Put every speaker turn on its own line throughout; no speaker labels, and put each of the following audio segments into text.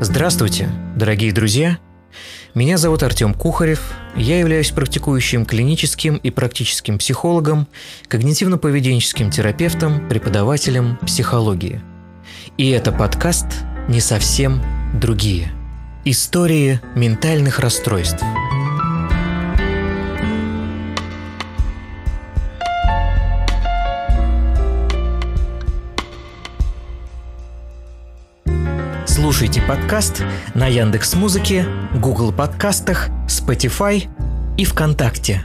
Здравствуйте, дорогие друзья! Меня зовут Артем Кухарев, я являюсь практикующим клиническим и практическим психологом, когнитивно-поведенческим терапевтом, преподавателем психологии. И это подкаст «Не совсем другие». Истории ментальных расстройств – Слушайте подкаст на Яндекс Музыке, Google подкастах, Spotify и ВКонтакте.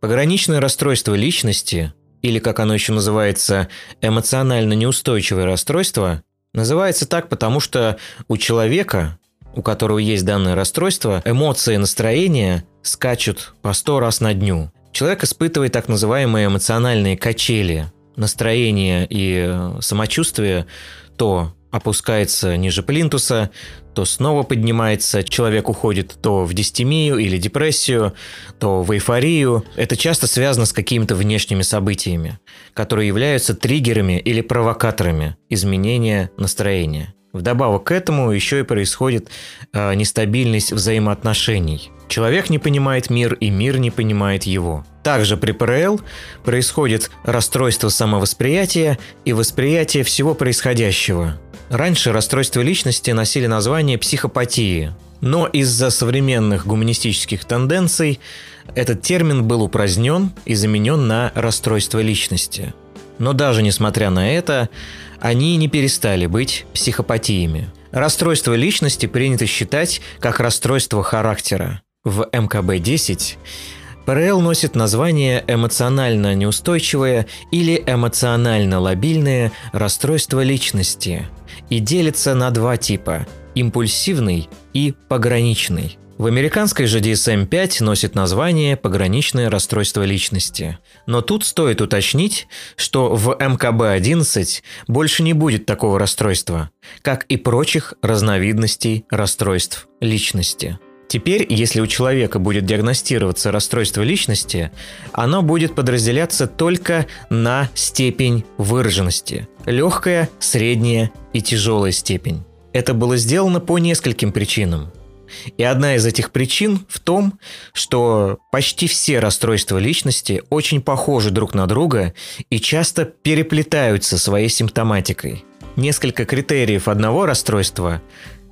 Пограничное расстройство личности, или как оно еще называется, эмоционально неустойчивое расстройство, называется так, потому что у человека, у которого есть данное расстройство, эмоции и настроение скачут по сто раз на дню. Человек испытывает так называемые эмоциональные качели, настроение и э, самочувствие то опускается ниже плинтуса, то снова поднимается, человек уходит то в дистемию или депрессию, то в эйфорию. Это часто связано с какими-то внешними событиями, которые являются триггерами или провокаторами изменения настроения. Вдобавок к этому еще и происходит э, нестабильность взаимоотношений. Человек не понимает мир, и мир не понимает его. Также при ПРЛ происходит расстройство самовосприятия и восприятие всего происходящего. Раньше расстройства личности носили название психопатии, но из-за современных гуманистических тенденций этот термин был упразднен и заменен на расстройство личности. Но даже несмотря на это, они не перестали быть психопатиями. Расстройство личности принято считать как расстройство характера. В МКБ-10 ПРЛ носит название эмоционально неустойчивое или эмоционально лобильное расстройство личности и делится на два типа – импульсивный и пограничный. В американской же DSM-5 носит название «пограничное расстройство личности». Но тут стоит уточнить, что в МКБ-11 больше не будет такого расстройства, как и прочих разновидностей расстройств личности. Теперь, если у человека будет диагностироваться расстройство личности, оно будет подразделяться только на степень выраженности. Легкая, средняя и тяжелая степень. Это было сделано по нескольким причинам. И одна из этих причин в том, что почти все расстройства личности очень похожи друг на друга и часто переплетаются своей симптоматикой. Несколько критериев одного расстройства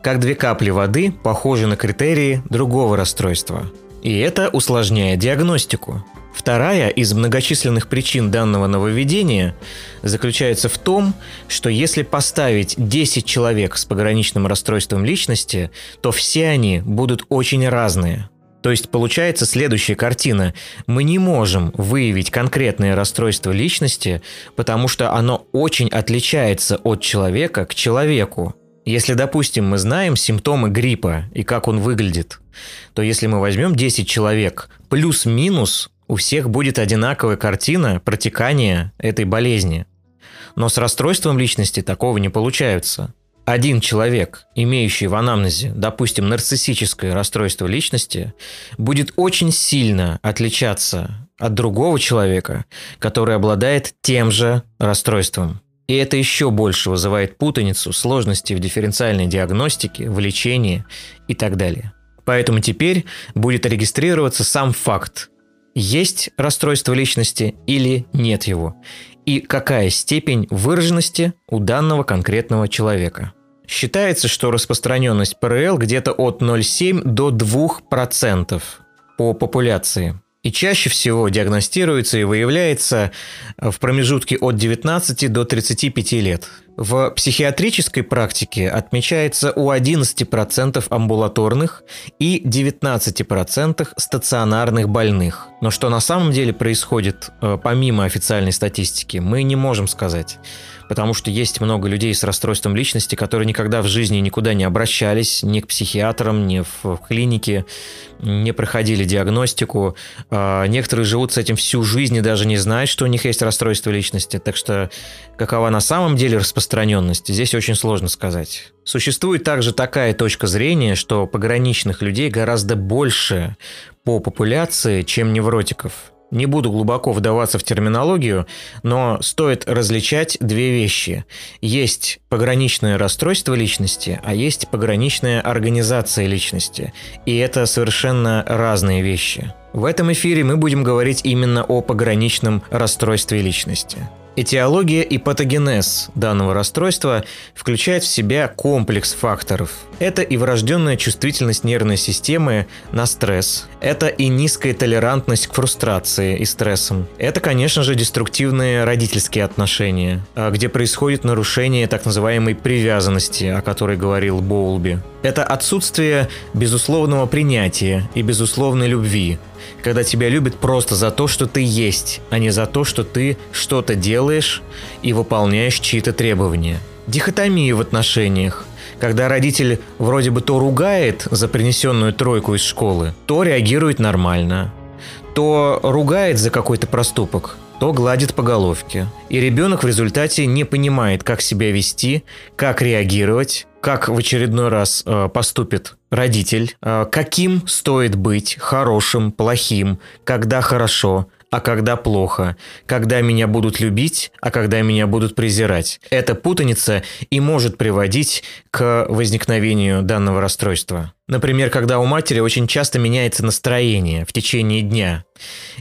как две капли воды похожи на критерии другого расстройства. И это усложняет диагностику. Вторая из многочисленных причин данного нововведения заключается в том, что если поставить 10 человек с пограничным расстройством личности, то все они будут очень разные. То есть получается следующая картина. Мы не можем выявить конкретное расстройство личности, потому что оно очень отличается от человека к человеку. Если, допустим, мы знаем симптомы гриппа и как он выглядит, то если мы возьмем 10 человек, плюс-минус у всех будет одинаковая картина протекания этой болезни. Но с расстройством личности такого не получается. Один человек, имеющий в анамнезе, допустим, нарциссическое расстройство личности, будет очень сильно отличаться от другого человека, который обладает тем же расстройством. И это еще больше вызывает путаницу, сложности в дифференциальной диагностике, в лечении и так далее. Поэтому теперь будет регистрироваться сам факт, есть расстройство личности или нет его, и какая степень выраженности у данного конкретного человека. Считается, что распространенность ПРЛ где-то от 0,7 до 2% по популяции и чаще всего диагностируется и выявляется в промежутке от 19 до 35 лет. В психиатрической практике отмечается у 11% амбулаторных и 19% стационарных больных. Но что на самом деле происходит э, помимо официальной статистики, мы не можем сказать потому что есть много людей с расстройством личности, которые никогда в жизни никуда не обращались, ни к психиатрам, ни в клинике, не проходили диагностику. А, некоторые живут с этим всю жизнь и даже не знают, что у них есть расстройство личности. Так что какова на самом деле распространенность, здесь очень сложно сказать. Существует также такая точка зрения, что пограничных людей гораздо больше по популяции, чем невротиков. Не буду глубоко вдаваться в терминологию, но стоит различать две вещи. Есть пограничное расстройство личности, а есть пограничная организация личности. И это совершенно разные вещи. В этом эфире мы будем говорить именно о пограничном расстройстве личности. Этиология и патогенез данного расстройства включает в себя комплекс факторов. Это и врожденная чувствительность нервной системы на стресс. Это и низкая толерантность к фрустрации и стрессам. Это, конечно же, деструктивные родительские отношения, а, где происходит нарушение так называемой привязанности, о которой говорил Боулби. Это отсутствие безусловного принятия и безусловной любви, когда тебя любят просто за то, что ты есть, а не за то, что ты что-то делаешь и выполняешь чьи-то требования. Дихотомия в отношениях, когда родитель вроде бы то ругает за принесенную тройку из школы, то реагирует нормально, то ругает за какой-то проступок, то гладит по головке. И ребенок в результате не понимает, как себя вести, как реагировать, как в очередной раз э, поступит родитель, э, каким стоит быть хорошим, плохим, когда хорошо, а когда плохо, когда меня будут любить, а когда меня будут презирать. Эта путаница и может приводить к возникновению данного расстройства. Например, когда у матери очень часто меняется настроение в течение дня.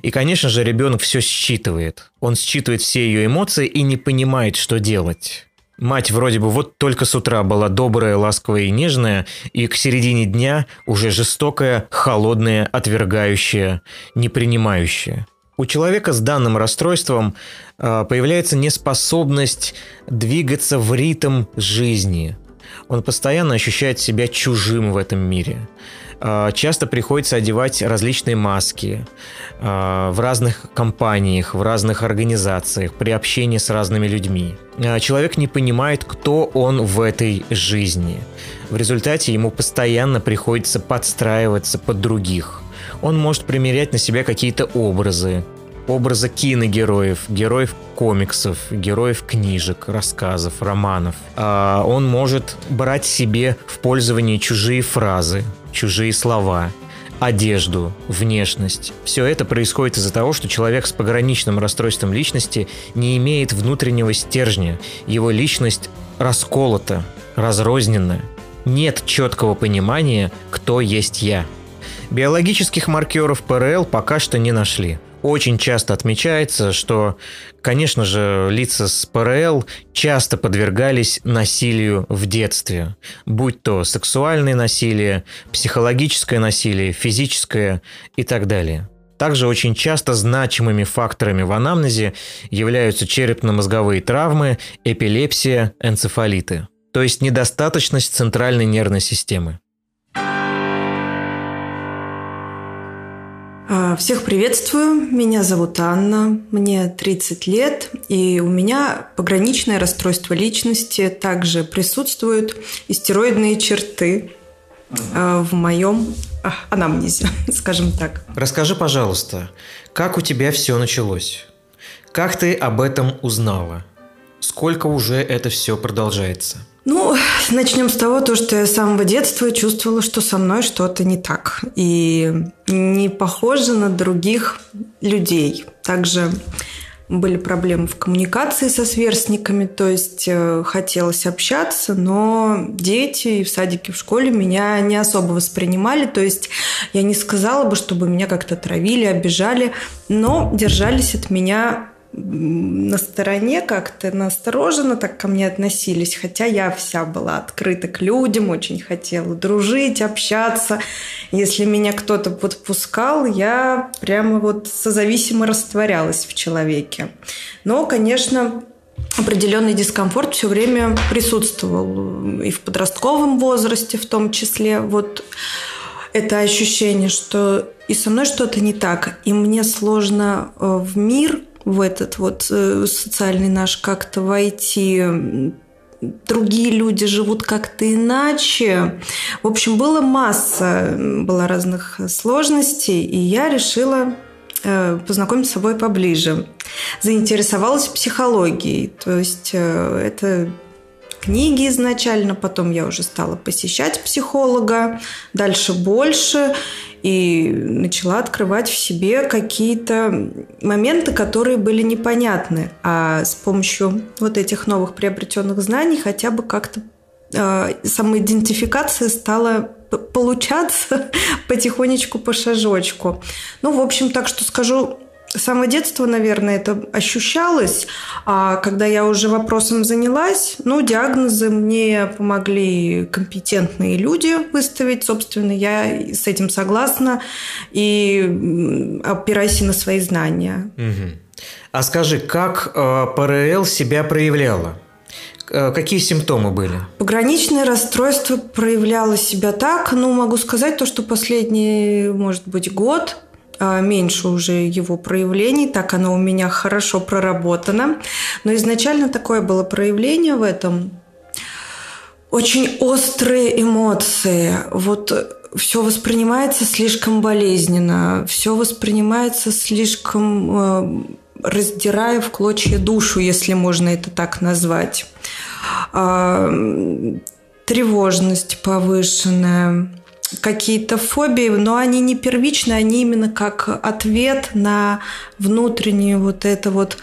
И, конечно же, ребенок все считывает. Он считывает все ее эмоции и не понимает, что делать. Мать вроде бы вот только с утра была добрая, ласковая и нежная, и к середине дня уже жестокая, холодная, отвергающая, непринимающая. У человека с данным расстройством э, появляется неспособность двигаться в ритм жизни. Он постоянно ощущает себя чужим в этом мире. А, часто приходится одевать различные маски а, в разных компаниях, в разных организациях, при общении с разными людьми. Человек не понимает, кто он в этой жизни. В результате ему постоянно приходится подстраиваться под других. Он может примерять на себя какие-то образы, образа киногероев, героев комиксов, героев книжек, рассказов, романов. Он может брать себе в пользование чужие фразы, чужие слова, одежду, внешность. Все это происходит из-за того, что человек с пограничным расстройством личности не имеет внутреннего стержня. Его личность расколота, разрознена. Нет четкого понимания, кто есть я. Биологических маркеров ПРЛ пока что не нашли – очень часто отмечается, что, конечно же, лица с ПРЛ часто подвергались насилию в детстве, будь то сексуальное насилие, психологическое насилие, физическое и так далее. Также очень часто значимыми факторами в анамнезе являются черепно-мозговые травмы, эпилепсия, энцефалиты, то есть недостаточность центральной нервной системы.
Всех приветствую. Меня зовут Анна. Мне 30 лет. И у меня пограничное расстройство личности. Также присутствуют истероидные черты а, в моем а, анамнезе, скажем так.
Расскажи, пожалуйста, как у тебя все началось? Как ты об этом узнала? Сколько уже это все продолжается?
Ну, начнем с того, то, что я с самого детства чувствовала, что со мной что-то не так. И не похоже на других людей. Также были проблемы в коммуникации со сверстниками, то есть э, хотелось общаться, но дети и в садике, в школе меня не особо воспринимали, то есть я не сказала бы, чтобы меня как-то травили, обижали, но держались от меня на стороне как-то настороженно так ко мне относились, хотя я вся была открыта к людям, очень хотела дружить, общаться. Если меня кто-то подпускал, я прямо вот созависимо растворялась в человеке. Но, конечно, определенный дискомфорт все время присутствовал и в подростковом возрасте в том числе. Вот это ощущение, что и со мной что-то не так, и мне сложно э, в мир в этот вот э, социальный наш как-то войти другие люди живут как-то иначе. В общем, была масса, было разных сложностей, и я решила э, познакомить с собой поближе. Заинтересовалась психологией, то есть э, это книги изначально, потом я уже стала посещать психолога, дальше больше. И начала открывать в себе какие-то моменты, которые были непонятны. А с помощью вот этих новых приобретенных знаний хотя бы как-то э, самоидентификация стала получаться потихонечку по шажочку. Ну, в общем, так что скажу, с самого детства, наверное, это ощущалось. А когда я уже вопросом занялась, ну, диагнозы мне помогли компетентные люди выставить. Собственно, я с этим согласна. И опирайся на свои знания.
Угу. А скажи, как э, ПРЛ себя проявляла? Э, какие симптомы были?
Пограничное расстройство проявляло себя так, ну, могу сказать то, что последний, может быть, год – меньше уже его проявлений, так оно у меня хорошо проработано. Но изначально такое было проявление в этом. Очень острые эмоции. Вот все воспринимается слишком болезненно, все воспринимается слишком э, раздирая в клочья душу, если можно это так назвать. А, тревожность повышенная, какие-то фобии, но они не первичные, они именно как ответ на внутреннюю вот это вот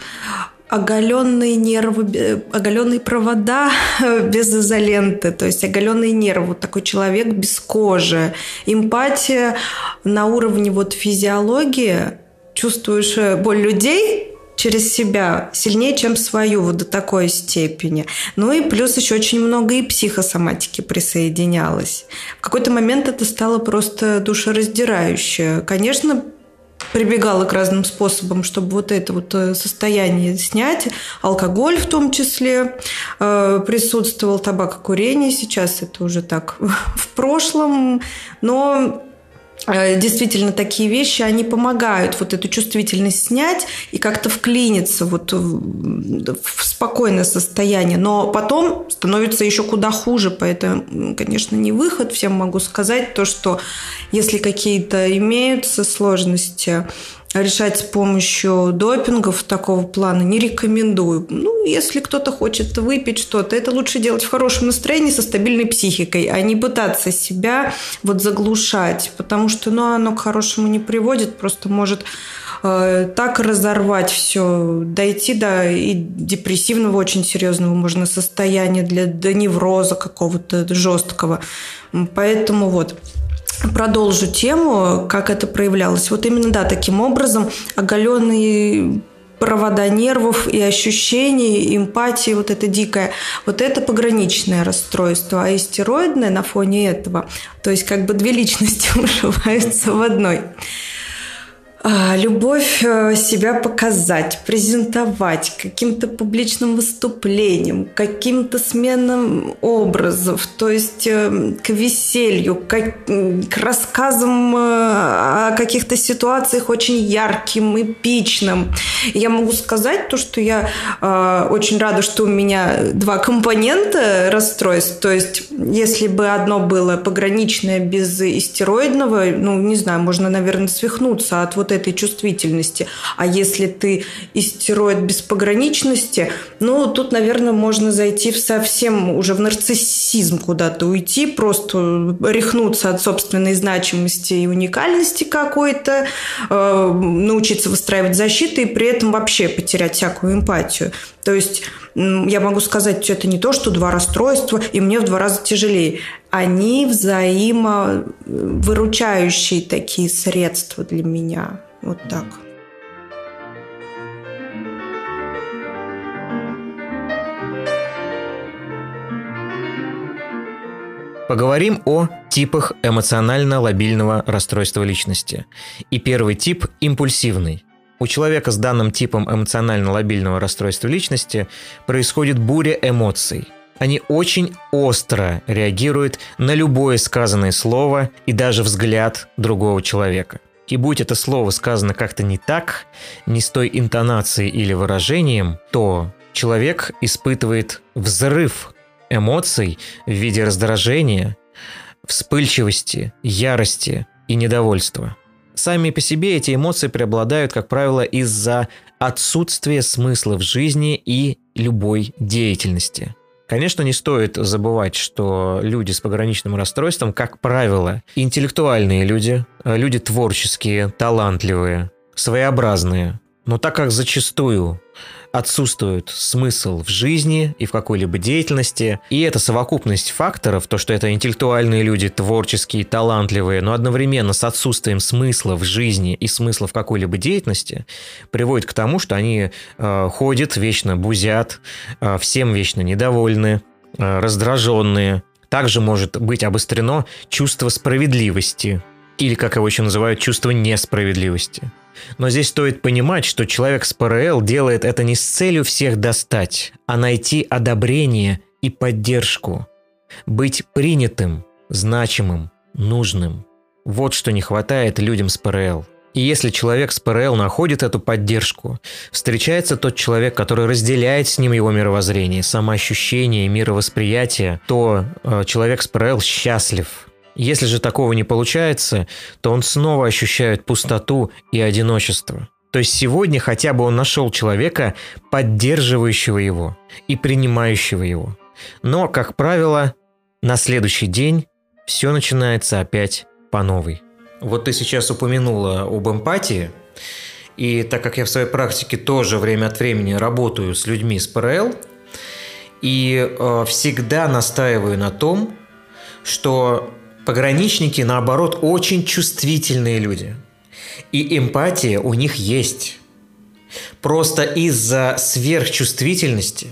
оголенные нервы, оголенные провода без изоленты, то есть оголенные нервы, вот такой человек без кожи. Эмпатия на уровне вот физиологии, чувствуешь э, боль людей, через себя сильнее, чем свою вот до такой степени. Ну и плюс еще очень много и психосоматики присоединялось. В какой-то момент это стало просто душераздирающе. Конечно, прибегала к разным способам, чтобы вот это вот э, состояние снять. Алкоголь в том числе э, присутствовал, табакокурение. Сейчас это уже так в прошлом. Но действительно такие вещи, они помогают вот эту чувствительность снять и как-то вклиниться вот в спокойное состояние. Но потом становится еще куда хуже, поэтому, конечно, не выход. Всем могу сказать то, что если какие-то имеются сложности, решать с помощью допингов такого плана не рекомендую. Ну, если кто-то хочет выпить что-то, это лучше делать в хорошем настроении со стабильной психикой, а не пытаться себя вот заглушать, потому что ну, оно к хорошему не приводит, просто может э, так разорвать все, дойти до и депрессивного очень серьезного можно состояния, для, до невроза какого-то жесткого. Поэтому вот продолжу тему, как это проявлялось. Вот именно, да, таким образом оголенные провода нервов и ощущений, эмпатии, вот это дикое, вот это пограничное расстройство, а истероидное на фоне этого, то есть как бы две личности уживаются в одной. А, любовь э, себя показать, презентовать каким-то публичным выступлением, каким-то сменам образов, то есть э, к веселью, к, рассказам э, о каких-то ситуациях очень ярким, эпичным. Я могу сказать то, что я очень рада, что у меня два компонента расстройств. То есть, если бы одно было пограничное без истероидного, ну, не знаю, можно, наверное, свихнуться от вот вот этой чувствительности. А если ты истероид без пограничности, ну, тут, наверное, можно зайти в совсем уже в нарциссизм куда-то уйти, просто рехнуться от собственной значимости и уникальности какой-то, э, научиться выстраивать защиты и при этом вообще потерять всякую эмпатию. То есть я могу сказать, что это не то, что два расстройства, и мне в два раза тяжелее. Они взаимовыручающие такие средства для меня. Вот так.
Поговорим о типах эмоционально-лобильного расстройства личности. И первый тип – импульсивный. У человека с данным типом эмоционально-лобильного расстройства личности происходит буря эмоций. Они очень остро реагируют на любое сказанное слово и даже взгляд другого человека. И будь это слово сказано как-то не так, не с той интонацией или выражением, то человек испытывает взрыв эмоций в виде раздражения, вспыльчивости, ярости и недовольства. Сами по себе эти эмоции преобладают, как правило, из-за отсутствия смысла в жизни и любой деятельности. Конечно, не стоит забывать, что люди с пограничным расстройством, как правило, интеллектуальные люди, люди творческие, талантливые, своеобразные. Но так как зачастую отсутствует смысл в жизни и в какой-либо деятельности. И эта совокупность факторов, то, что это интеллектуальные люди, творческие, талантливые, но одновременно с отсутствием смысла в жизни и смысла в какой-либо деятельности, приводит к тому, что они э, ходят, вечно бузят, э, всем вечно недовольны, э, раздраженные. Также может быть обострено чувство справедливости, или, как его еще называют, чувство несправедливости. Но здесь стоит понимать, что человек с ПРЛ делает это не с целью всех достать, а найти одобрение и поддержку. Быть принятым, значимым, нужным. Вот что не хватает людям с ПРЛ. И если человек с ПРЛ находит эту поддержку, встречается тот человек, который разделяет с ним его мировоззрение, самоощущение мировосприятие, то э, человек с ПРЛ счастлив, если же такого не получается, то он снова ощущает пустоту и одиночество. То есть сегодня хотя бы он нашел человека, поддерживающего его и принимающего его. Но, как правило, на следующий день все начинается опять по новой. Вот ты сейчас упомянула об эмпатии, и так как я в своей практике тоже время от времени работаю с людьми с ПРЛ, и э, всегда настаиваю на том, что Пограничники, наоборот, очень чувствительные люди. И эмпатия у них есть. Просто из-за сверхчувствительности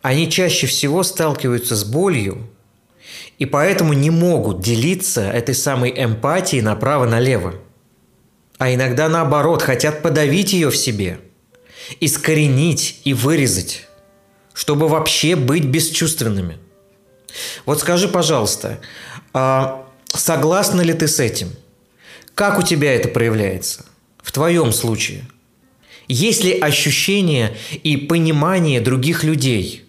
они чаще всего сталкиваются с болью и поэтому не могут делиться этой самой эмпатией направо-налево. А иногда наоборот хотят подавить ее в себе, искоренить и вырезать, чтобы вообще быть бесчувственными. Вот скажи, пожалуйста, согласна ли ты с этим? Как у тебя это проявляется? В твоем случае? Есть ли ощущение и понимание других людей,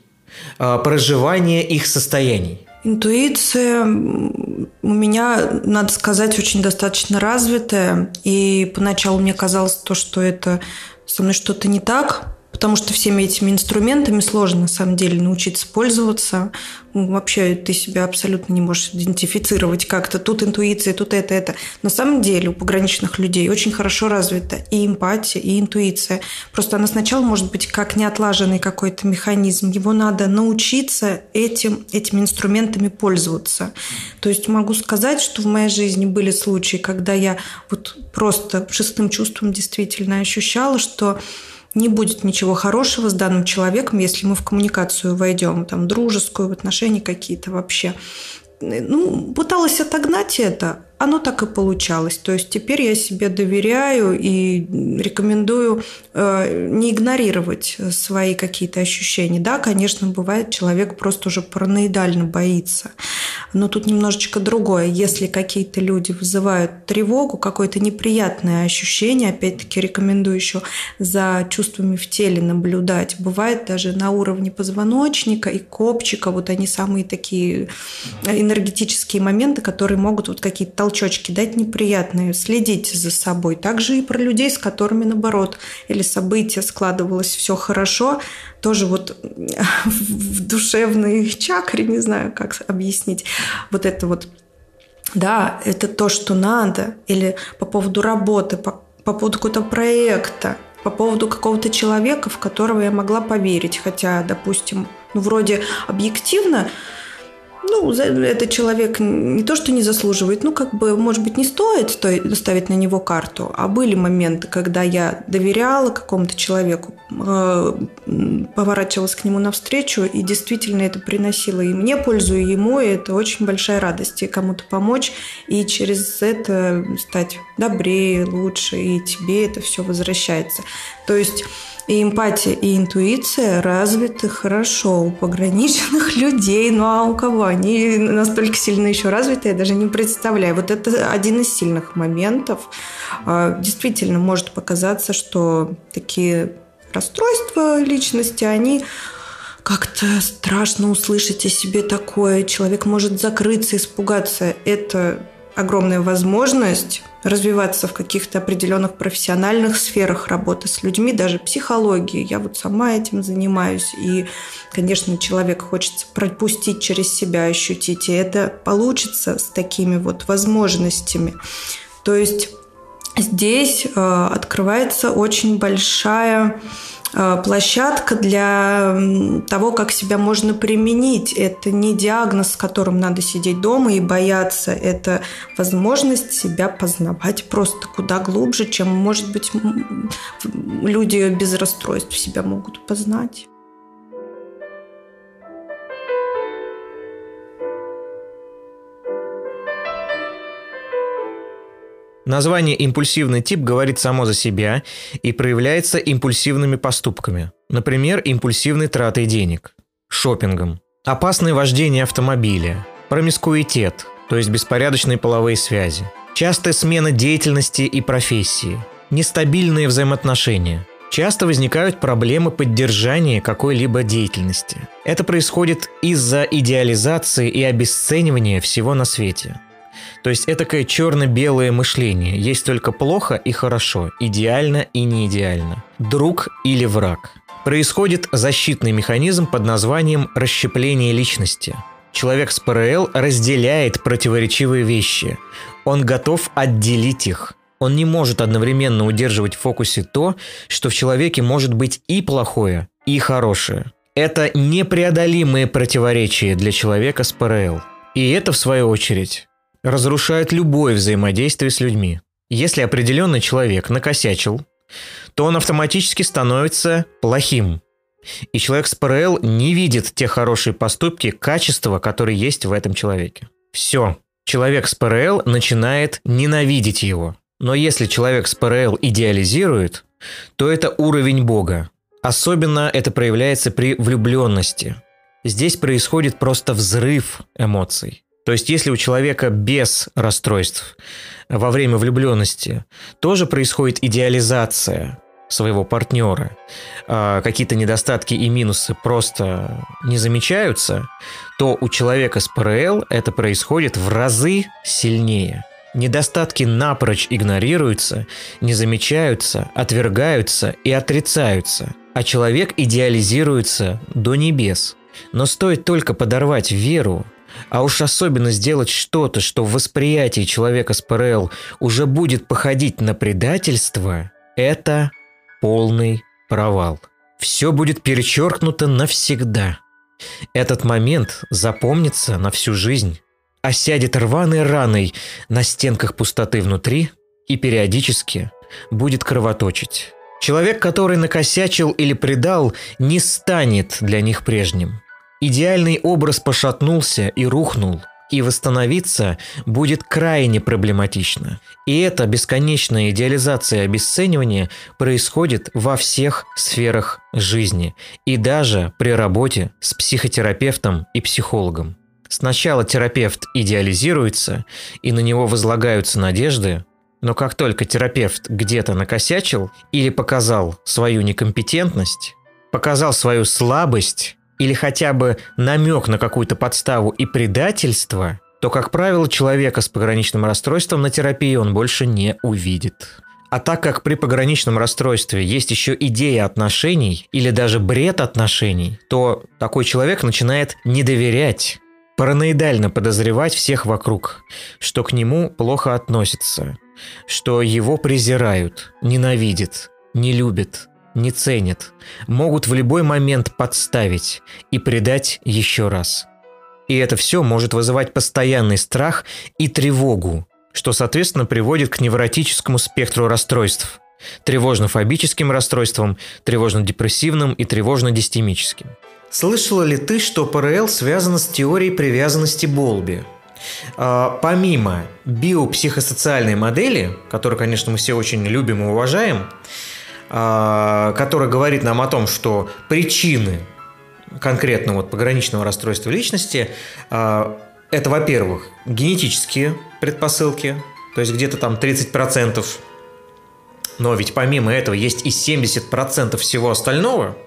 а, проживание их состояний?
Интуиция у меня, надо сказать, очень достаточно развитая. И поначалу мне казалось то, что это со мной что-то не так, потому что всеми этими инструментами сложно на самом деле научиться пользоваться. Ну, вообще ты себя абсолютно не можешь идентифицировать как-то. Тут интуиция, тут это, это. На самом деле у пограничных людей очень хорошо развита и эмпатия, и интуиция. Просто она сначала может быть как неотлаженный какой-то механизм. Его надо научиться этим, этими инструментами пользоваться. То есть могу сказать, что в моей жизни были случаи, когда я вот просто шестым чувством действительно ощущала, что не будет ничего хорошего с данным человеком, если мы в коммуникацию войдем, там, дружескую, в отношения какие-то вообще. Ну, пыталась отогнать это, оно так и получалось. То есть теперь я себе доверяю и рекомендую э, не игнорировать свои какие-то ощущения. Да, конечно, бывает, человек просто уже параноидально боится. Но тут немножечко другое. Если какие-то люди вызывают тревогу, какое-то неприятное ощущение, опять-таки рекомендую еще за чувствами в теле наблюдать. Бывает даже на уровне позвоночника и копчика. Вот они самые такие энергетические моменты, которые могут вот какие-то толчочки дать неприятные, следить за собой. Также и про людей, с которыми, наоборот, или события складывалось все хорошо, тоже вот в душевной чакре, не знаю, как объяснить, вот это вот да, это то, что надо, или по поводу работы, по, по поводу какого-то проекта, по поводу какого-то человека, в которого я могла поверить. Хотя, допустим, ну, вроде объективно ну, этот человек не то, что не заслуживает, ну, как бы, может быть, не стоит ставить на него карту, а были моменты, когда я доверяла какому-то человеку, э, поворачивалась к нему навстречу, и действительно это приносило и мне пользу, и ему, и это очень большая радость, и кому-то помочь, и через это стать добрее, лучше, и тебе это все возвращается. То есть и эмпатия, и интуиция развиты хорошо у пограничных людей. Ну а у кого? Они настолько сильно еще развиты, я даже не представляю. Вот это один из сильных моментов. А, действительно, может показаться, что такие расстройства личности, они как-то страшно услышать о себе такое. Человек может закрыться, испугаться. Это огромная возможность развиваться в каких-то определенных профессиональных сферах работы с людьми, даже психологии. Я вот сама этим занимаюсь. И, конечно, человек хочется пропустить через себя, ощутить. И это получится с такими вот возможностями. То есть здесь э, открывается очень большая площадка для того, как себя можно применить. Это не диагноз, с которым надо сидеть дома и бояться. Это возможность себя познавать просто куда глубже, чем, может быть, люди без расстройств себя могут познать.
Название «импульсивный тип» говорит само за себя и проявляется импульсивными поступками. Например, импульсивной тратой денег, шопингом, опасное вождение автомобиля, промискуитет, то есть беспорядочные половые связи, частая смена деятельности и профессии, нестабильные взаимоотношения – Часто возникают проблемы поддержания какой-либо деятельности. Это происходит из-за идеализации и обесценивания всего на свете. То есть это такое черно-белое мышление. Есть только плохо и хорошо, идеально и не идеально, друг или враг. Происходит защитный механизм под названием расщепление личности. Человек с ПРЛ разделяет противоречивые вещи. Он готов отделить их. Он не может одновременно удерживать в фокусе то, что в человеке может быть и плохое, и хорошее. Это непреодолимые противоречия для человека с ПРЛ. И это, в свою очередь, разрушает любое взаимодействие с людьми. Если определенный человек накосячил, то он автоматически становится плохим. И человек с ПРЛ не видит те хорошие поступки, качества, которые есть в этом человеке. Все. Человек с ПРЛ начинает ненавидеть его. Но если человек с ПРЛ идеализирует, то это уровень Бога. Особенно это проявляется при влюбленности. Здесь происходит просто взрыв эмоций. То есть, если у человека без расстройств во время влюбленности тоже происходит идеализация своего партнера, а какие-то недостатки и минусы просто не замечаются, то у человека с ПРЛ это происходит в разы сильнее. Недостатки напрочь игнорируются, не замечаются, отвергаются и отрицаются, а человек идеализируется до небес. Но стоит только подорвать веру, а уж особенно сделать что-то, что в восприятии человека с ПРЛ уже будет походить на предательство, это полный провал. Все будет перечеркнуто навсегда. Этот момент запомнится на всю жизнь, осядет рваной раной на стенках пустоты внутри и периодически будет кровоточить. Человек, который накосячил или предал, не станет для них прежним. Идеальный образ пошатнулся и рухнул, и восстановиться будет крайне проблематично. И эта бесконечная идеализация и обесценивание происходит во всех сферах жизни, и даже при работе с психотерапевтом и психологом. Сначала терапевт идеализируется, и на него возлагаются надежды, но как только терапевт где-то накосячил или показал свою некомпетентность, показал свою слабость, или хотя бы намек на какую-то подставу и предательство, то, как правило, человека с пограничным расстройством на терапии он больше не увидит. А так как при пограничном расстройстве есть еще идея отношений или даже бред отношений, то такой человек начинает не доверять, параноидально подозревать всех вокруг, что к нему плохо относятся, что его презирают, ненавидят, не любят, не ценят, могут в любой момент подставить и предать еще раз. И это все может вызывать постоянный страх и тревогу, что, соответственно, приводит к невротическому спектру расстройств, тревожно-фобическим расстройствам, тревожно-депрессивным и тревожно-дистемическим. Слышала ли ты, что ПРЛ связано с теорией привязанности Болби? А, помимо биопсихосоциальной модели, которую, конечно, мы все очень любим и уважаем, который говорит нам о том, что причины конкретно вот пограничного расстройства личности а, это, во-первых, генетические предпосылки, то есть где-то там 30%, но ведь помимо этого есть и 70% всего остального.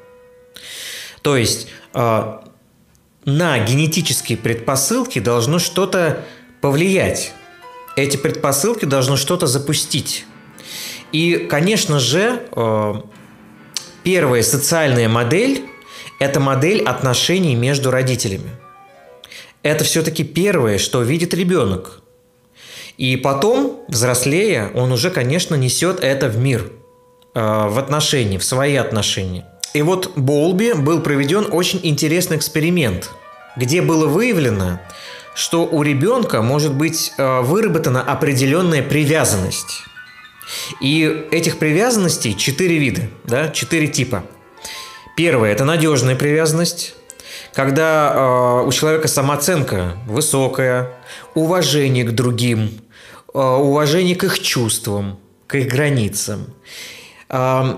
То есть а, на генетические предпосылки должно что-то повлиять. эти предпосылки должны что-то запустить. И, конечно же, э, первая социальная модель – это модель отношений между родителями. Это все-таки первое, что видит ребенок. И потом, взрослея, он уже, конечно, несет это в мир, э, в отношения, в свои отношения. И вот Болби был проведен очень интересный эксперимент, где было выявлено, что у ребенка может быть э, выработана определенная привязанность. И этих привязанностей четыре вида, да, четыре типа. Первое – это надежная привязанность, когда э, у человека самооценка высокая, уважение к другим, э, уважение к их чувствам, к их границам, э,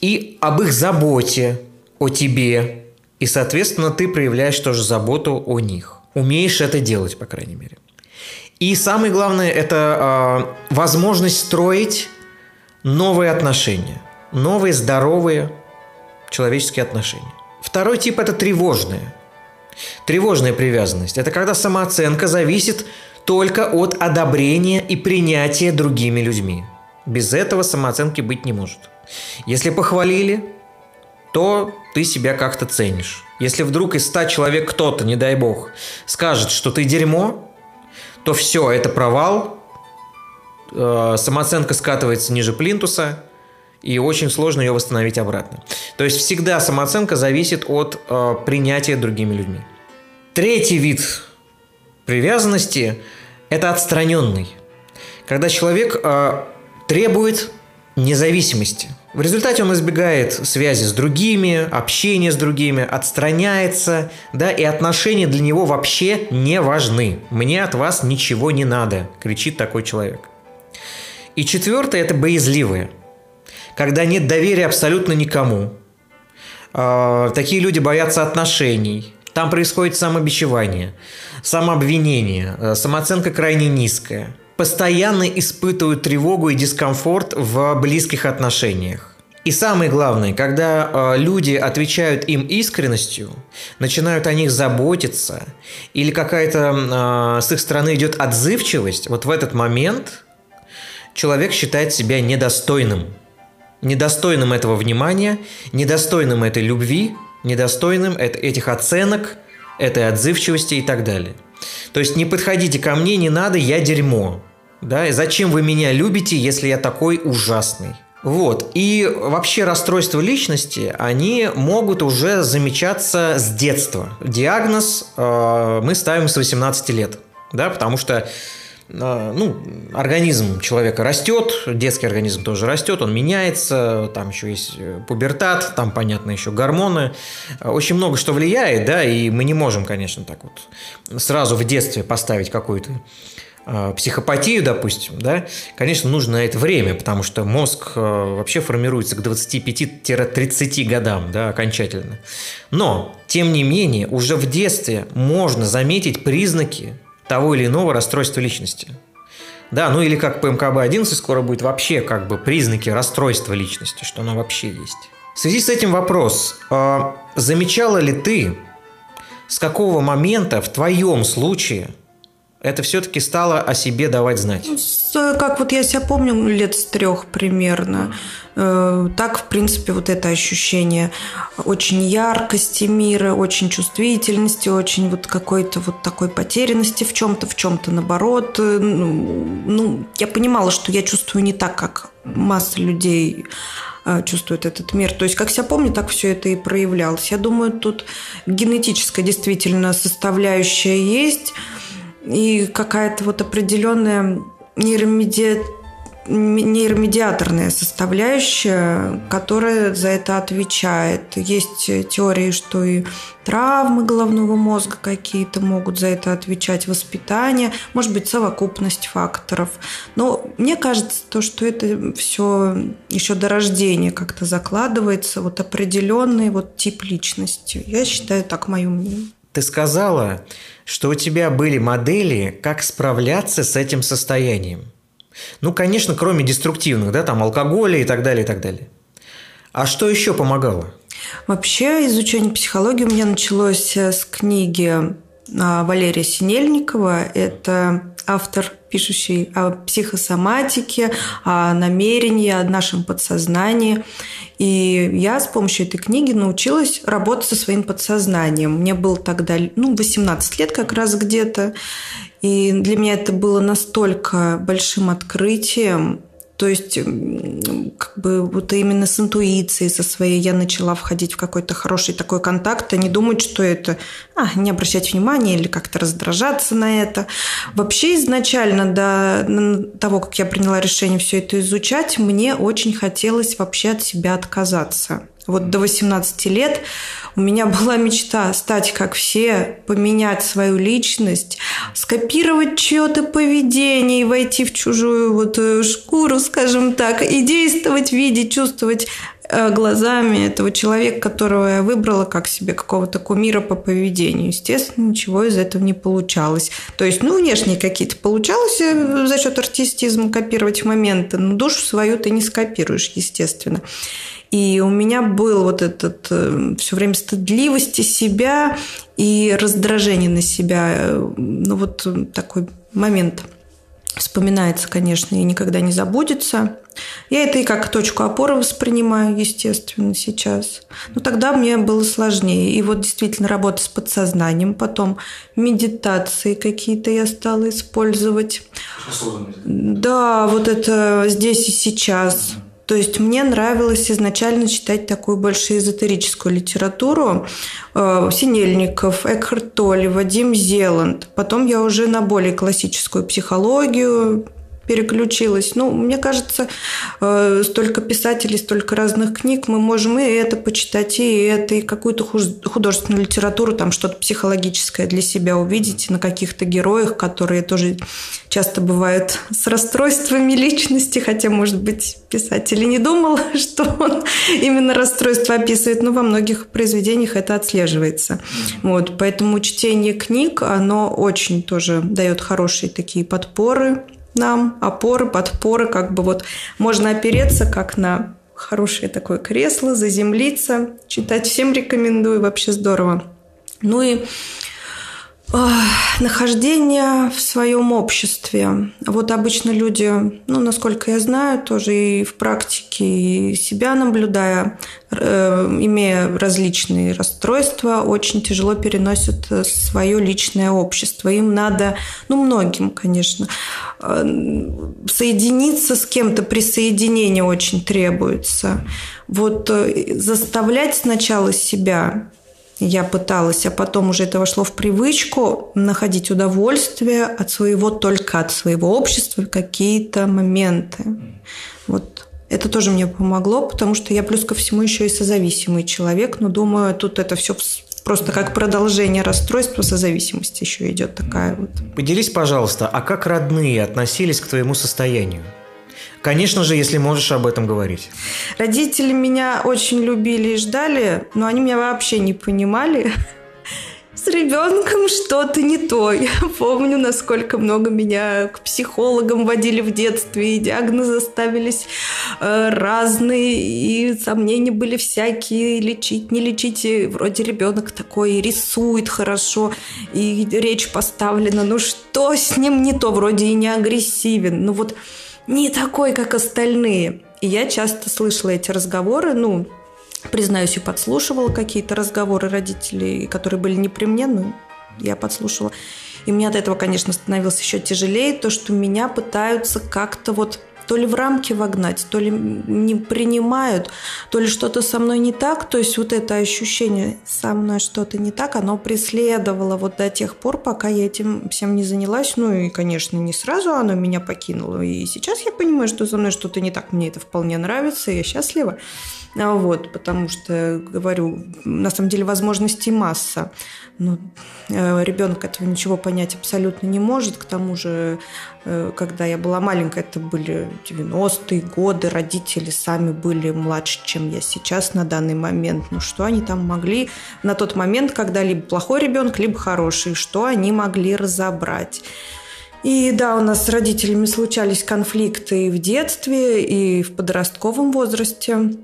и об их заботе о тебе, и, соответственно, ты проявляешь тоже заботу о них. Умеешь это делать, по крайней мере. И самое главное – это э, возможность строить новые отношения, новые здоровые человеческие отношения. Второй тип – это тревожная. Тревожная привязанность – это когда самооценка зависит только от одобрения и принятия другими людьми. Без этого самооценки быть не может. Если похвалили, то ты себя как-то ценишь. Если вдруг из ста человек кто-то, не дай бог, скажет, что ты дерьмо, то все, это провал, э, самооценка скатывается ниже плинтуса, и очень сложно ее восстановить обратно. То есть всегда самооценка зависит от э, принятия другими людьми. Третий вид привязанности – это отстраненный. Когда человек э, требует независимости. В результате он избегает связи с другими, общения с другими, отстраняется, да, и отношения для него вообще не важны. «Мне от вас ничего не надо», – кричит такой человек. И четвертое – это боязливые – когда нет доверия абсолютно никому. А, такие люди боятся отношений. Там происходит самобичевание, самообвинение, э, самооценка крайне низкая. Постоянно испытывают тревогу и дискомфорт в близких отношениях. И самое главное, когда э, люди отвечают им искренностью, начинают о них заботиться, или какая-то э, с их стороны идет отзывчивость, вот в этот момент человек считает себя недостойным недостойным этого внимания, недостойным этой любви, недостойным этих оценок, этой отзывчивости и так далее. То есть не подходите ко мне, не надо, я дерьмо. Да? И зачем вы меня любите, если я такой ужасный? Вот. И вообще расстройства личности, они могут уже замечаться с детства. Диагноз э, мы ставим с 18 лет. Да, потому что ну, организм человека растет, детский организм тоже растет, он меняется, там еще есть э, пубертат, там, понятно, еще гормоны. Очень много что влияет, да, и мы не можем, конечно, так вот сразу в детстве поставить какую-то а, психопатию, допустим, да, конечно, нужно это время, потому что мозг э, вообще формируется к 25-30 годам, да, окончательно. Но, тем не менее, уже в детстве можно заметить признаки того или иного расстройства личности. Да, ну или как ПМКБ-11 скоро будет вообще как бы признаки расстройства личности, что оно вообще есть. В связи с этим вопрос. А замечала ли ты, с какого момента в твоем случае это все-таки стало о себе давать знать?
Ну, как вот я себя помню лет с трех примерно. Э, так, в принципе, вот это ощущение очень яркости мира, очень чувствительности, очень вот какой-то вот такой потерянности в чем-то, в чем-то наоборот. Э, ну, ну, я понимала, что я чувствую не так, как масса людей э, чувствует этот мир. То есть, как себя помню, так все это и проявлялось. Я думаю, тут генетическая действительно составляющая есть и какая-то вот определенная нейромедиация нейромедиаторная составляющая, которая за это отвечает. Есть теории, что и травмы головного мозга какие-то могут за это отвечать, воспитание, может быть, совокупность факторов. Но мне кажется, то, что это все еще до рождения как-то закладывается, вот определенный вот тип личности. Я считаю так, мое мнение.
Ты сказала, что у тебя были модели, как справляться с этим состоянием. Ну, конечно, кроме деструктивных, да, там алкоголя и так далее, и так далее. А что еще помогало?
Вообще изучение психологии у меня началось э, с книги а, Валерия Синельникова. Это автор, пишущий о психосоматике, о намерении, о нашем подсознании. И я с помощью этой книги научилась работать со своим подсознанием. Мне было тогда ну, 18 лет как раз где-то. И для меня это было настолько большим открытием, то есть, как бы вот именно с интуицией со своей я начала входить в какой-то хороший такой контакт, а не думать, что это, а, не обращать внимания или как-то раздражаться на это. Вообще изначально до того, как я приняла решение все это изучать, мне очень хотелось вообще от себя отказаться. Вот до 18 лет у меня была мечта стать как все, поменять свою личность, скопировать чье-то поведение и войти в чужую вот э, шкуру, скажем так, и действовать, видеть, чувствовать э, глазами этого человека, которого я выбрала как себе какого-то кумира по поведению. Естественно, ничего из этого не получалось. То есть, ну, внешние какие-то получалось э, за счет артистизма копировать моменты, но душу свою ты не скопируешь, естественно. И у меня был вот этот э, все время стыдливости себя и раздражение на себя. Ну, вот такой момент вспоминается, конечно, и никогда не забудется. Я это и как точку опоры воспринимаю, естественно, сейчас. Но тогда мне было сложнее. И вот действительно работа с подсознанием, потом медитации какие-то я стала использовать. Да, вот это здесь и сейчас. То есть мне нравилось изначально читать такую больше эзотерическую литературу. Э, Синельников, Экхарт Толли, Вадим Зеланд. Потом я уже на более классическую психологию переключилась. Ну, мне кажется, э, столько писателей, столько разных книг, мы можем и это почитать, и это, и какую-то художественную литературу, там что-то психологическое для себя увидеть на каких-то героях, которые тоже часто бывают с расстройствами личности, хотя, может быть, писатель и не думал, что он именно расстройство описывает, но во многих произведениях это отслеживается. Вот, поэтому чтение книг, оно очень тоже дает хорошие такие подпоры, нам опоры, подпоры, как бы вот можно опереться как на хорошее такое кресло, заземлиться. Читать всем рекомендую, вообще здорово. Ну и Нахождение в своем обществе. Вот обычно люди, ну, насколько я знаю, тоже и в практике, и себя наблюдая, э, имея различные расстройства, очень тяжело переносят свое личное общество. Им надо, ну, многим, конечно, э, соединиться с кем-то, присоединение очень требуется. Вот э, заставлять сначала себя я пыталась, а потом уже это вошло в привычку находить удовольствие от своего, только от своего общества какие-то моменты. Вот это тоже мне помогло, потому что я плюс ко всему еще и созависимый человек, но думаю, тут это все просто как продолжение расстройства созависимости еще идет такая вот.
Поделись, пожалуйста, а как родные относились к твоему состоянию? Конечно же, если можешь об этом говорить.
Родители меня очень любили и ждали, но они меня вообще не понимали. С ребенком что-то не то. Я помню, насколько много меня к психологам водили в детстве, и диагнозы ставились э, разные, и сомнения были всякие, лечить, не лечить. И вроде ребенок такой рисует хорошо, и речь поставлена. Ну что с ним не то? Вроде и не агрессивен. Ну вот не такой, как остальные. И я часто слышала эти разговоры, ну, признаюсь, и подслушивала какие-то разговоры родителей, которые были не при мне, но я подслушивала. И мне от этого, конечно, становилось еще тяжелее, то, что меня пытаются как-то вот то ли в рамки вогнать, то ли не принимают, то ли что-то со мной не так. То есть вот это ощущение со мной что-то не так, оно преследовало вот до тех пор, пока я этим всем не занялась. Ну и, конечно, не сразу оно меня покинуло. И сейчас я понимаю, что со мной что-то не так. Мне это вполне нравится, я счастлива. А вот, потому что, говорю, на самом деле возможностей масса. Но э, ребенок этого ничего понять абсолютно не может. К тому же, э, когда я была маленькая, это были 90-е годы, родители сами были младше, чем я сейчас на данный момент. Ну, что они там могли на тот момент, когда либо плохой ребенок, либо хороший, что они могли разобрать? И да, у нас с родителями случались конфликты и в детстве, и в подростковом возрасте.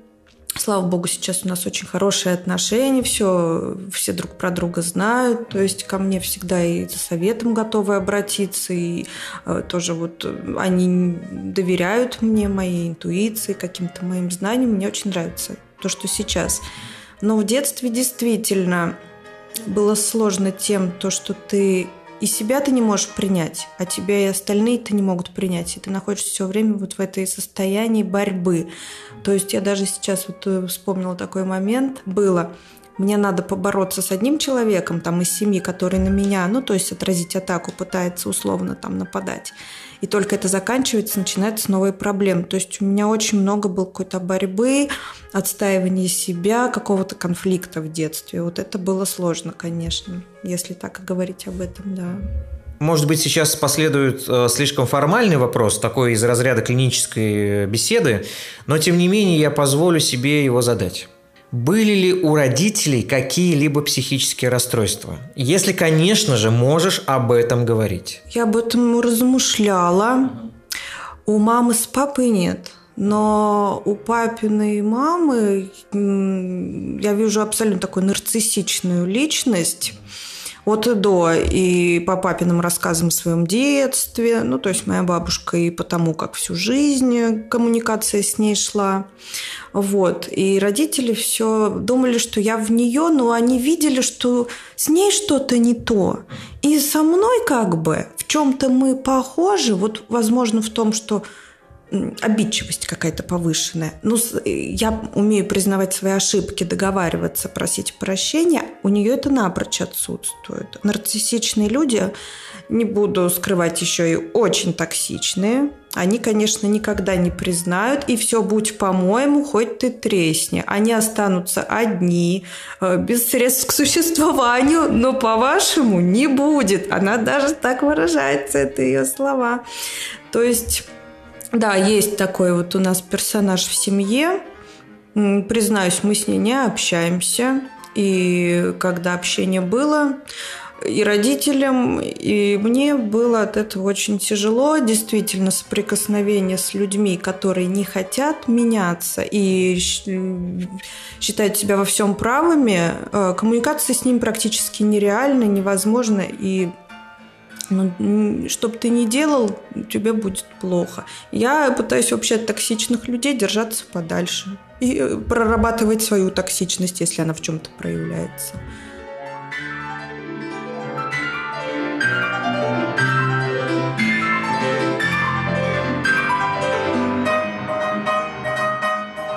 Слава богу, сейчас у нас очень хорошие отношения, все, все друг про друга знают, то есть ко мне всегда и за советом готовы обратиться, и э, тоже вот они доверяют мне, моей интуиции, каким-то моим знаниям. Мне очень нравится то, что сейчас. Но в детстве действительно было сложно тем, то, что ты и себя ты не можешь принять, а тебя и остальные ты не могут принять. И ты находишься все время вот в этой состоянии борьбы. То есть я даже сейчас вот э, вспомнила такой момент. Было мне надо побороться с одним человеком там из семьи, который на меня, ну, то есть отразить атаку, пытается условно там нападать. И только это заканчивается, начинаются новые проблемы. То есть у меня очень много было какой-то борьбы, отстаивания себя, какого-то конфликта в детстве. Вот это было сложно, конечно, если так говорить об этом, да.
Может быть, сейчас последует э, слишком формальный вопрос, такой из разряда клинической беседы, но тем не менее я позволю себе его задать. Были ли у родителей какие-либо психические расстройства? Если, конечно же, можешь об этом говорить.
Я об этом размышляла. У мамы с папой нет. Но у папиной мамы я вижу абсолютно такую нарциссичную личность от и до, и по папиным рассказам о своем детстве, ну, то есть моя бабушка и потому, как всю жизнь коммуникация с ней шла. Вот. И родители все думали, что я в нее, но они видели, что с ней что-то не то. И со мной как бы в чем-то мы похожи, вот, возможно, в том, что обидчивость какая-то повышенная. Ну, я умею признавать свои ошибки, договариваться, просить прощения. У нее это напрочь отсутствует. Нарциссичные люди, не буду скрывать, еще и очень токсичные. Они, конечно, никогда не признают, и все будь по-моему, хоть ты тресни. Они останутся одни, э, без средств к существованию, но по-вашему не будет. Она даже так выражается, это ее слова. То есть да, есть такой вот у нас персонаж в семье. Признаюсь, мы с ней не общаемся. И когда общение было, и родителям, и мне было от этого очень тяжело. Действительно, соприкосновение с людьми, которые не хотят меняться и считают себя во всем правыми, э, коммуникация с ними практически нереальна, невозможна. И ну, что бы ты ни делал, тебе будет плохо. Я пытаюсь вообще от токсичных людей держаться подальше и э, прорабатывать свою токсичность, если она в чем-то проявляется.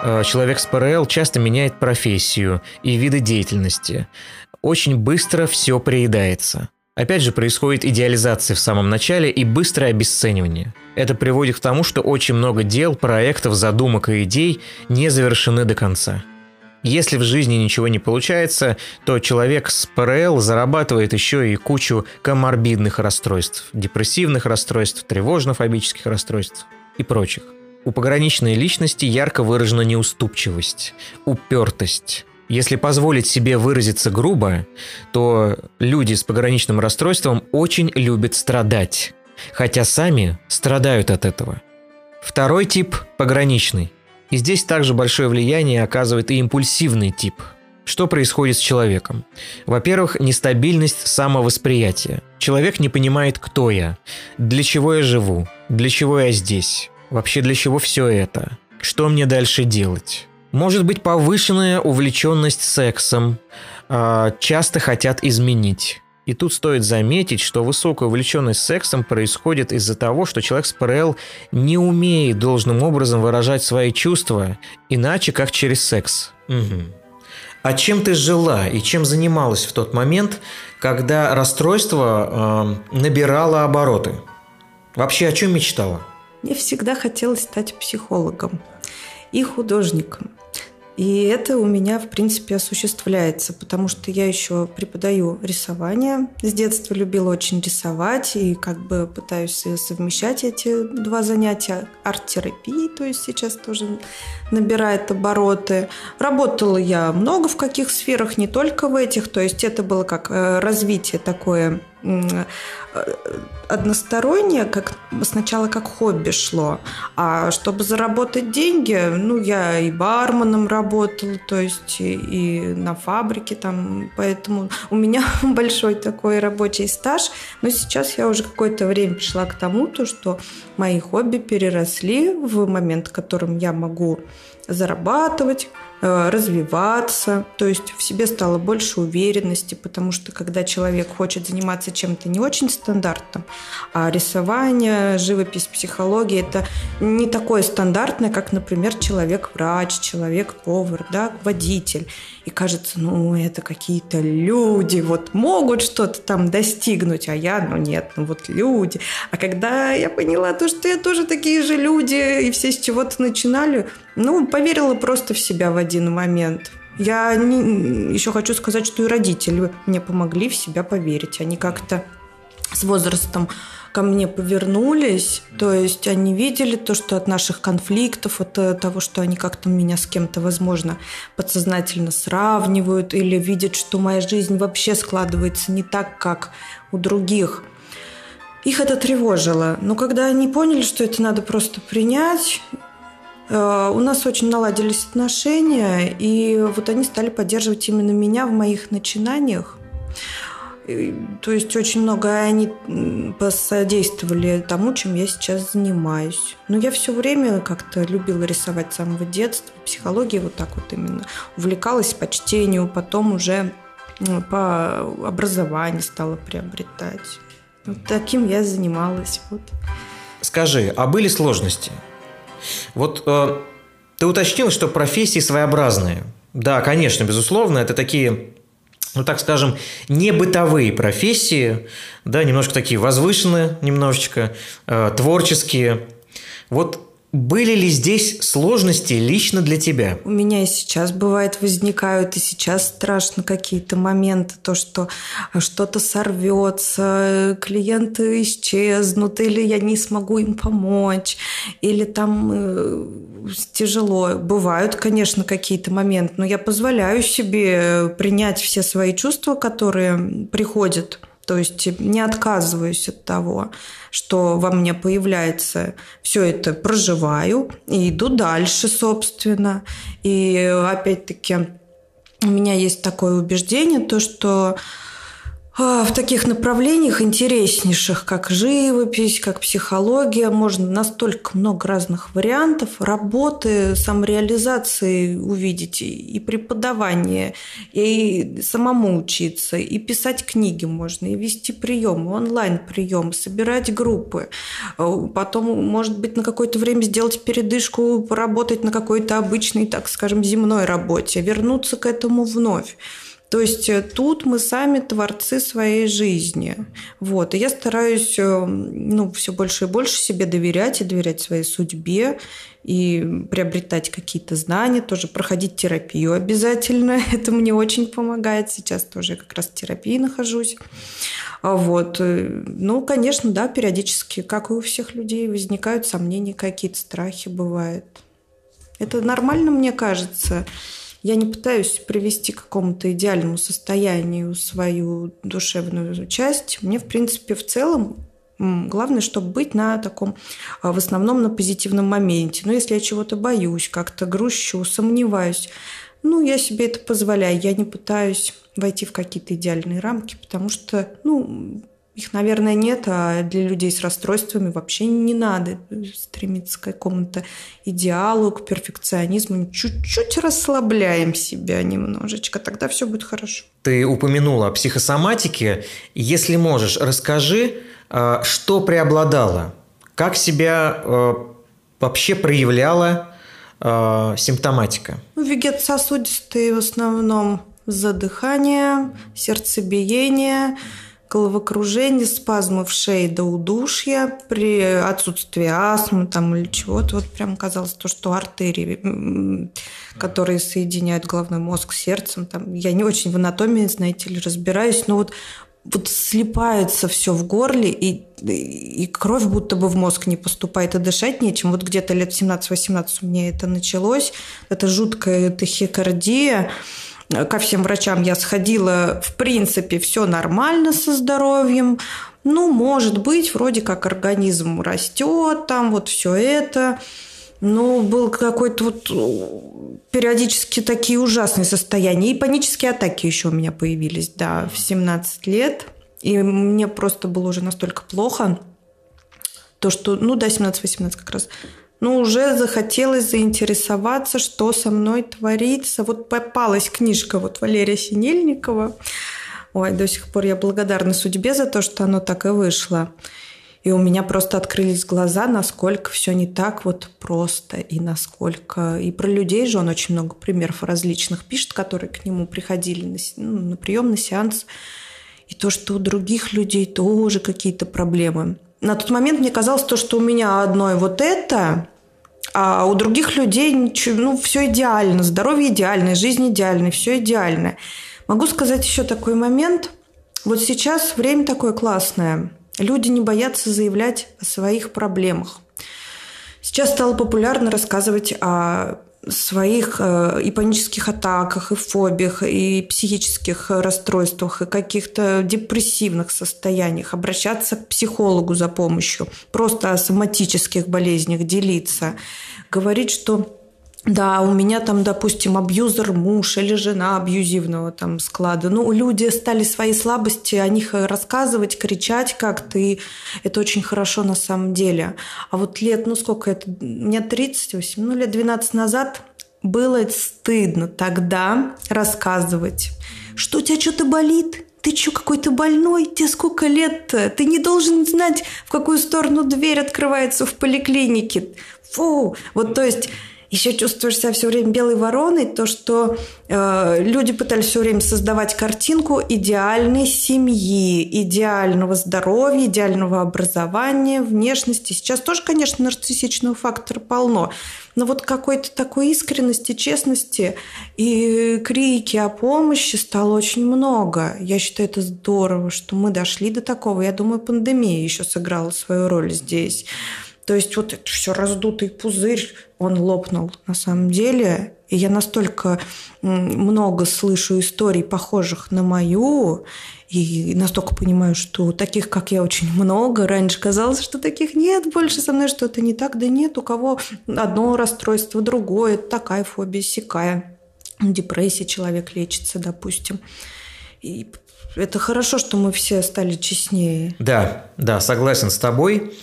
Э, человек с ПРЛ часто меняет профессию и виды деятельности. Очень быстро все приедается. Опять же, происходит идеализация в самом начале и быстрое обесценивание. Это приводит к тому, что очень много дел, проектов, задумок и идей не завершены до конца. Если в жизни ничего не получается, то человек с ПРЛ зарабатывает еще и кучу коморбидных расстройств, депрессивных расстройств, тревожно-фобических расстройств и прочих. У пограничной личности ярко выражена неуступчивость, упертость, если позволить себе выразиться грубо, то люди с пограничным расстройством очень любят страдать, хотя сами страдают от этого. Второй тип – пограничный. И здесь также большое влияние оказывает и импульсивный тип. Что происходит с человеком? Во-первых, нестабильность самовосприятия. Человек не понимает, кто я, для чего я живу, для чего я здесь, вообще для чего все это, что мне дальше делать. Может быть повышенная увлеченность сексом, а, часто хотят изменить. И тут стоит заметить, что высокая увлеченность сексом происходит из-за того, что человек с ПРЛ не умеет должным образом выражать свои чувства, иначе как через секс. Угу. А чем ты жила и чем занималась в тот момент, когда расстройство э, набирало обороты? Вообще о чем мечтала?
Мне всегда хотелось стать психологом и художником. И это у меня, в принципе, осуществляется, потому что я еще преподаю рисование. С детства любила очень рисовать и как бы пытаюсь совмещать эти два занятия. Арт-терапии, то есть сейчас тоже набирает обороты. Работала я много в каких сферах, не только в этих. То есть это было как э, развитие такое одностороннее, как сначала как хобби шло, а чтобы заработать деньги, ну, я и барменом работала, то есть и, и на фабрике там, поэтому у меня большой такой рабочий стаж, но сейчас я уже какое-то время пришла к тому, то, что мои хобби переросли в момент, в котором я могу зарабатывать, Э, развиваться, то есть в себе стало больше уверенности, потому что когда человек хочет заниматься чем-то не очень стандартным, а рисование, живопись, психология – это не такое стандартное, как, например, человек-врач, человек-повар, да, водитель. И кажется, ну, это какие-то люди, вот могут что-то там достигнуть, а я, ну, нет, ну, вот люди. А когда я поняла то, что я тоже такие же люди, и все с чего-то начинали, ну, поверила просто в себя в один момент. Я не, еще хочу сказать, что и родители мне помогли в себя поверить. Они как-то с возрастом ко мне повернулись, то есть они видели то, что от наших конфликтов, от э, того, что они как-то меня с кем-то, возможно, подсознательно сравнивают или видят, что моя жизнь вообще складывается не так, как у других. Их это тревожило. Но когда они поняли, что это надо просто принять у нас очень наладились отношения, и вот они стали поддерживать именно меня в моих начинаниях. То есть очень много они посодействовали тому, чем я сейчас занимаюсь. Но я все время как-то любила рисовать с самого детства, психологии вот так вот именно. Увлекалась по чтению, потом уже ну, по образованию стала приобретать. Вот таким я занималась. Вот.
Скажи, а были сложности? Вот э, ты уточнил, что профессии своеобразные. Да, конечно, безусловно, это такие ну, так скажем, не бытовые профессии, да, немножко такие возвышенные, немножечко, э, творческие. Вот были ли здесь сложности лично для тебя?
У меня и сейчас бывает возникают, и сейчас страшно какие-то моменты, то, что что-то сорвется, клиенты исчезнут, или я не смогу им помочь, или там э, тяжело. Бывают, конечно, какие-то моменты, но я позволяю себе принять все свои чувства, которые приходят то есть не отказываюсь от того, что во мне появляется, все это проживаю и иду дальше, собственно. И опять-таки у меня есть такое убеждение, то, что в таких направлениях интереснейших, как живопись, как психология, можно настолько много разных вариантов работы, самореализации увидеть, и преподавание, и самому учиться, и писать книги можно, и вести приемы, онлайн-приемы, собирать группы. А, потом, может быть, на какое-то время сделать передышку, поработать на какой-то обычной, так скажем, земной работе, вернуться к этому вновь. То есть э, тут мы сами творцы своей жизни. Вот. И я стараюсь э, ну, все больше и больше себе доверять и доверять своей судьбе и приобретать какие-то знания, тоже проходить терапию обязательно. Это мне очень помогает. Сейчас тоже как раз в терапии нахожусь. А вот. Э, ну, конечно, да, периодически, как и у всех людей, возникают сомнения, какие-то страхи бывают. Это нормально, мне кажется. Я не пытаюсь привести к какому-то идеальному состоянию свою душевную часть. Мне, в принципе, в целом Главное, чтобы быть на таком, а, в основном на позитивном моменте. Но если я чего-то боюсь, как-то грущу, сомневаюсь, ну, я себе это позволяю. Я не пытаюсь войти в какие-то идеальные рамки, потому что, ну, их, наверное, нет, а для людей с расстройствами вообще не надо стремиться к какому-то идеалу, к перфекционизму. Чуть-чуть расслабляем себя немножечко, тогда все будет хорошо.
Ты упомянула о психосоматике. Если можешь, расскажи, а, что преобладало, как себя а, вообще проявляла а, симптоматика?
Ну, вегетососудистые в основном задыхание, сердцебиение – головокружение, спазмы в шее до удушья, при отсутствии астмы там, или чего-то. Вот прям казалось то, что артерии, которые соединяют головной мозг с сердцем, там, я не очень в анатомии, знаете ли, разбираюсь, но вот вот слипается все в горле, и, и кровь будто бы в мозг не поступает, и дышать нечем. Вот где-то лет 17-18 у меня это началось. Это жуткая тахикардия. Ко всем врачам я сходила, в принципе, все нормально со здоровьем. Ну, может быть, вроде как организм растет, там вот все это. Ну, был какой-то вот периодически такие ужасные состояния. И панические атаки еще у меня появились, да, в 17 лет. И мне просто было уже настолько плохо, то, что, ну да, 17-18 как раз, ну, уже захотелось заинтересоваться, что со мной творится. Вот попалась книжка вот Валерия Синельникова. Ой, до сих пор я благодарна судьбе за то, что оно так и вышло. И у меня просто открылись глаза, насколько все не так вот просто, и насколько... И про людей же он очень много примеров различных пишет, которые к нему приходили на, ну, на прием, на сеанс. И то, что у других людей тоже какие-то проблемы. На тот момент мне казалось то, что у меня одной вот это, а у других людей ничего, ну, все идеально, здоровье идеальное, жизнь идеальная, все идеально. Могу сказать еще такой момент. Вот сейчас время такое классное. Люди не боятся заявлять о своих проблемах. Сейчас стало популярно рассказывать о своих э, и панических атаках, и фобиях, и психических расстройствах, и каких-то депрессивных состояниях, обращаться к психологу за помощью, просто о соматических болезнях делиться, говорить, что да, у меня там, допустим, абьюзер муж или жена абьюзивного там склада. Ну, люди стали свои слабости о них рассказывать, кричать как-то, и это очень хорошо на самом деле. А вот лет, ну сколько это, мне 38, ну лет 12 назад было стыдно тогда рассказывать, что у тебя что-то болит, ты что, какой-то больной? Тебе сколько лет-то? Ты не должен знать, в какую сторону дверь открывается в поликлинике. Фу! Вот то есть еще чувствуешь себя все время белой вороной, то, что э, люди пытались все время создавать картинку идеальной семьи, идеального здоровья, идеального образования, внешности. Сейчас тоже, конечно, нарциссичного фактора полно, но вот какой-то такой искренности, честности и крики о помощи стало очень много. Я считаю, это здорово, что мы дошли до такого. Я думаю, пандемия еще сыграла свою роль здесь. То есть вот это все раздутый пузырь, он лопнул на самом деле. И я настолько много слышу историй, похожих на мою, и настолько понимаю, что таких, как я, очень много. Раньше казалось, что таких нет, больше со мной что-то не так. Да нет, у кого одно расстройство, другое, такая фобия, сякая. Депрессия человек лечится, допустим. И это хорошо, что мы все стали честнее.
Да, да, согласен с тобой.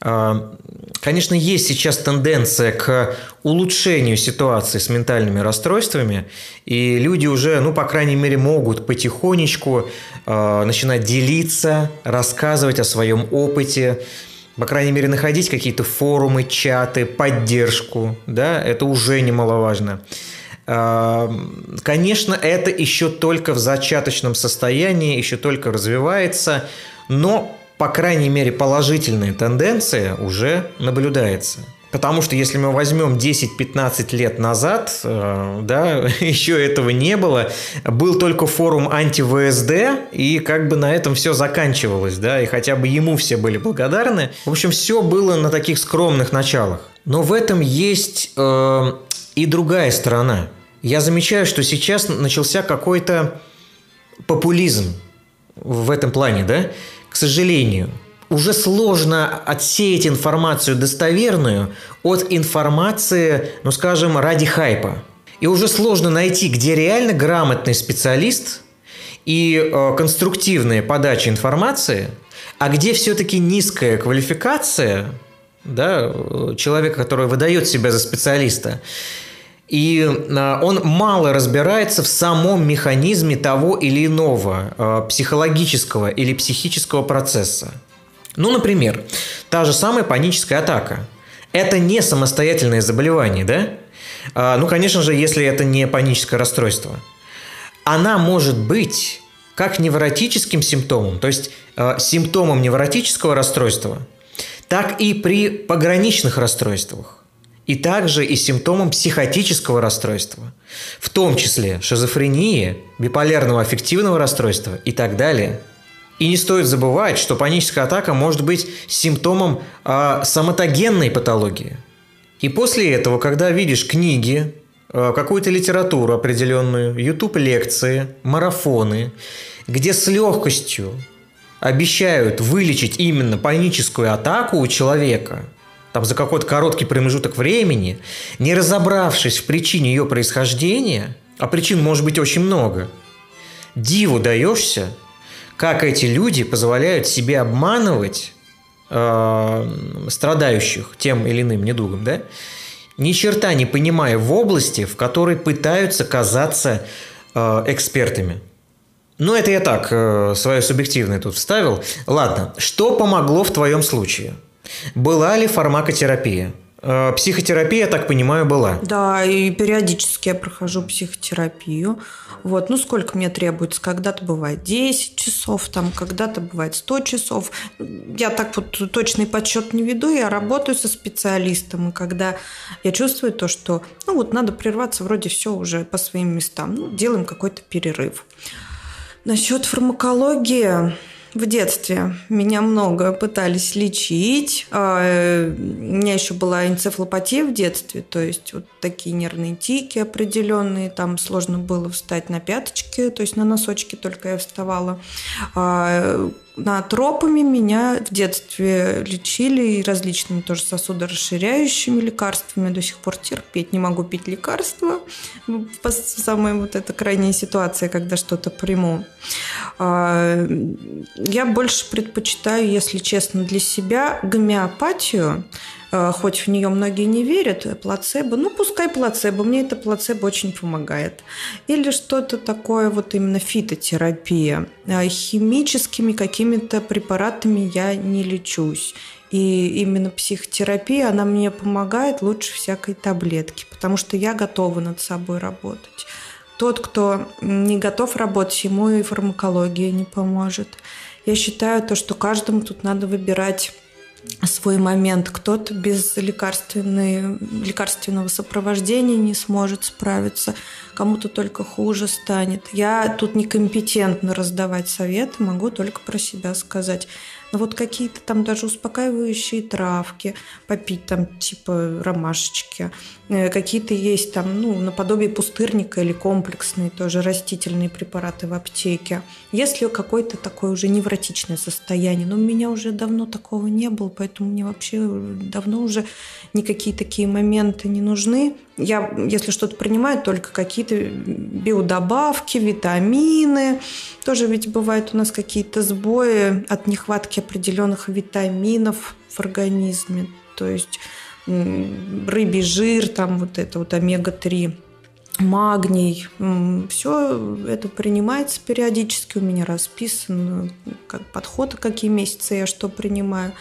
А, конечно, есть сейчас тенденция к улучшению ситуации с ментальными расстройствами, и люди уже, ну, по крайней мере, могут потихонечку э, начинать делиться, рассказывать о своем опыте, по крайней мере, находить какие-то форумы, чаты, поддержку, да, это уже немаловажно. Э, конечно, это еще только в зачаточном состоянии, еще только развивается, но по крайней мере, положительная тенденция уже наблюдается. Потому что если мы возьмем 10-15 лет назад, э, да, еще этого не было, был только форум анти-ВСД, и как бы на этом все заканчивалось, да, и хотя бы ему все были благодарны. В общем, все было на таких скромных началах. Но в этом есть э, и другая сторона. Я замечаю, что сейчас начался какой-то популизм в этом плане, да, к сожалению, уже сложно отсеять информацию достоверную от информации, ну скажем, ради хайпа. И уже сложно найти, где реально грамотный специалист и э, конструктивная подача информации, а где все-таки низкая квалификация да, человека, который выдает себя за специалиста, и а, он мало разбирается в самом механизме того или иного а, психологического или психического процесса. Ну, например, та же самая паническая атака. Это не самостоятельное заболевание, да? А, ну, конечно же, если это не паническое расстройство. Она может быть как невротическим симптомом, то есть симптомом невротического расстройства, так и при пограничных расстройствах и также и симптомом психотического расстройства, в том числе шизофрении, биполярного аффективного расстройства и так далее. И не стоит забывать, что паническая атака может быть симптомом э, соматогенной патологии. И после этого, когда видишь книги э, какую-то литературу определенную, YouTube-лекции, марафоны, где с легкостью обещают вылечить именно паническую атаку у человека, там за какой-то короткий промежуток времени, не разобравшись в причине ее происхождения, а причин может быть очень много, диву даешься, как эти люди позволяют себе обманывать э, страдающих тем или иным недугом, да, ни черта не понимая в области, в которой пытаются казаться э, экспертами. Ну, это я так, э, свое субъективное тут вставил. Ладно, что помогло в твоем случае? Была ли фармакотерапия? Э, психотерапия, я так понимаю, была.
Да, и периодически я прохожу психотерапию. Вот, ну сколько мне требуется? Когда-то бывает 10 часов, там, когда-то бывает 100 часов. Я так вот точный подсчет не веду, я работаю со специалистом, и когда я чувствую то, что, ну вот надо прерваться, вроде все уже по своим местам, ну, делаем какой-то перерыв. Насчет фармакологии в детстве меня много пытались лечить. А, э, у меня еще была энцефалопатия в детстве, то есть вот такие нервные тики определенные. Там сложно было встать на пяточки, то есть на носочки только я вставала. На тропами меня в детстве лечили различными тоже сосудорасширяющими лекарствами. До сих пор терпеть не могу пить лекарства. Самая вот эта крайняя ситуация, когда что-то приму. А, я больше предпочитаю, если честно, для себя гомеопатию, хоть в нее многие не верят, плацебо, ну пускай плацебо, мне это плацебо очень помогает. Или что-то такое, вот именно фитотерапия. Э, химическими какими-то препаратами я не лечусь. И именно психотерапия, она мне помогает лучше всякой таблетки, потому что я готова над собой работать. Тот, кто не готов работать, ему и фармакология не поможет. Я считаю то, что каждому тут надо выбирать свой момент. Кто-то без лекарственного сопровождения не сможет справиться, кому-то только хуже станет. Я тут некомпетентна раздавать советы, могу только про себя сказать. Но вот какие-то там даже успокаивающие травки попить, там типа ромашечки, какие-то есть там, ну, наподобие пустырника или комплексные тоже растительные препараты в аптеке. Если какое-то такое уже невротичное состояние, но у меня уже давно такого не было, поэтому мне вообще давно уже никакие такие моменты не нужны. Я, если что-то принимаю, только какие-то биодобавки, витамины. Тоже ведь бывают у нас какие-то сбои от нехватки определенных витаминов в организме. То есть рыбий жир, там вот это вот омега-3 магний. Все это принимается периодически, у меня расписан как подход, какие месяцы я что принимаю.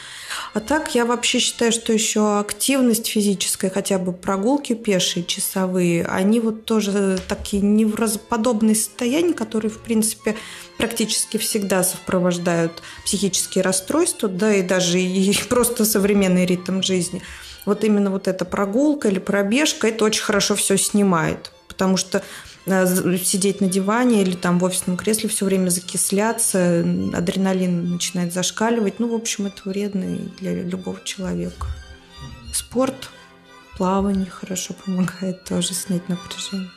А так я вообще считаю, что еще активность физическая, хотя бы прогулки пешие, часовые, они вот тоже такие невразоподобные состояния, которые, в принципе, практически всегда сопровождают психические расстройства, да, и даже и просто современный ритм жизни. Вот именно вот эта прогулка или пробежка, это очень хорошо все снимает потому что э, сидеть на диване или там в офисном кресле все время закисляться, адреналин начинает зашкаливать. Ну, в общем, это вредно для любого человека. Спорт, плавание хорошо помогает тоже снять напряжение.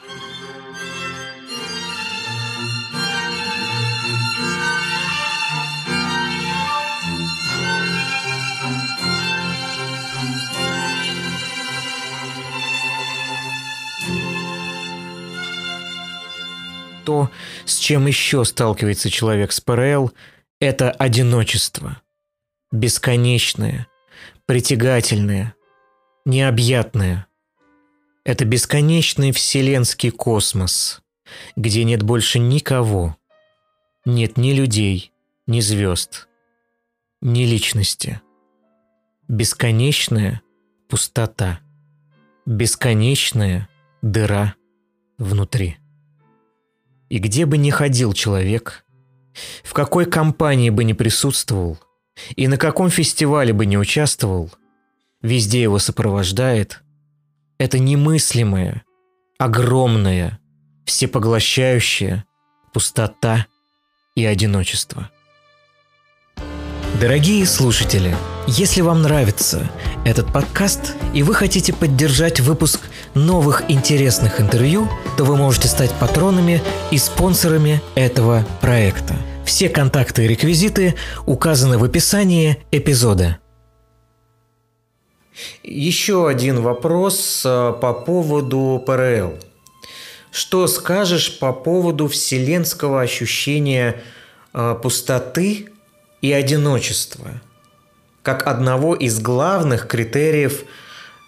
То, с чем еще сталкивается человек с ПРЛ, это одиночество. Бесконечное, притягательное, необъятное. Это бесконечный вселенский космос, где нет больше никого. Нет ни людей, ни звезд, ни личности. Бесконечная пустота. Бесконечная дыра внутри. И где бы ни ходил человек, в какой компании бы ни присутствовал, и на каком фестивале бы не участвовал, везде его сопровождает это немыслимая, огромная, всепоглощающая пустота и одиночество. Дорогие слушатели, если вам нравится этот подкаст и вы хотите поддержать выпуск новых интересных интервью, то вы можете стать патронами и спонсорами этого проекта. Все контакты и реквизиты указаны в описании эпизода. Еще один вопрос э, по поводу ПРЛ. Что скажешь по поводу вселенского ощущения э, пустоты и одиночества как одного из главных критериев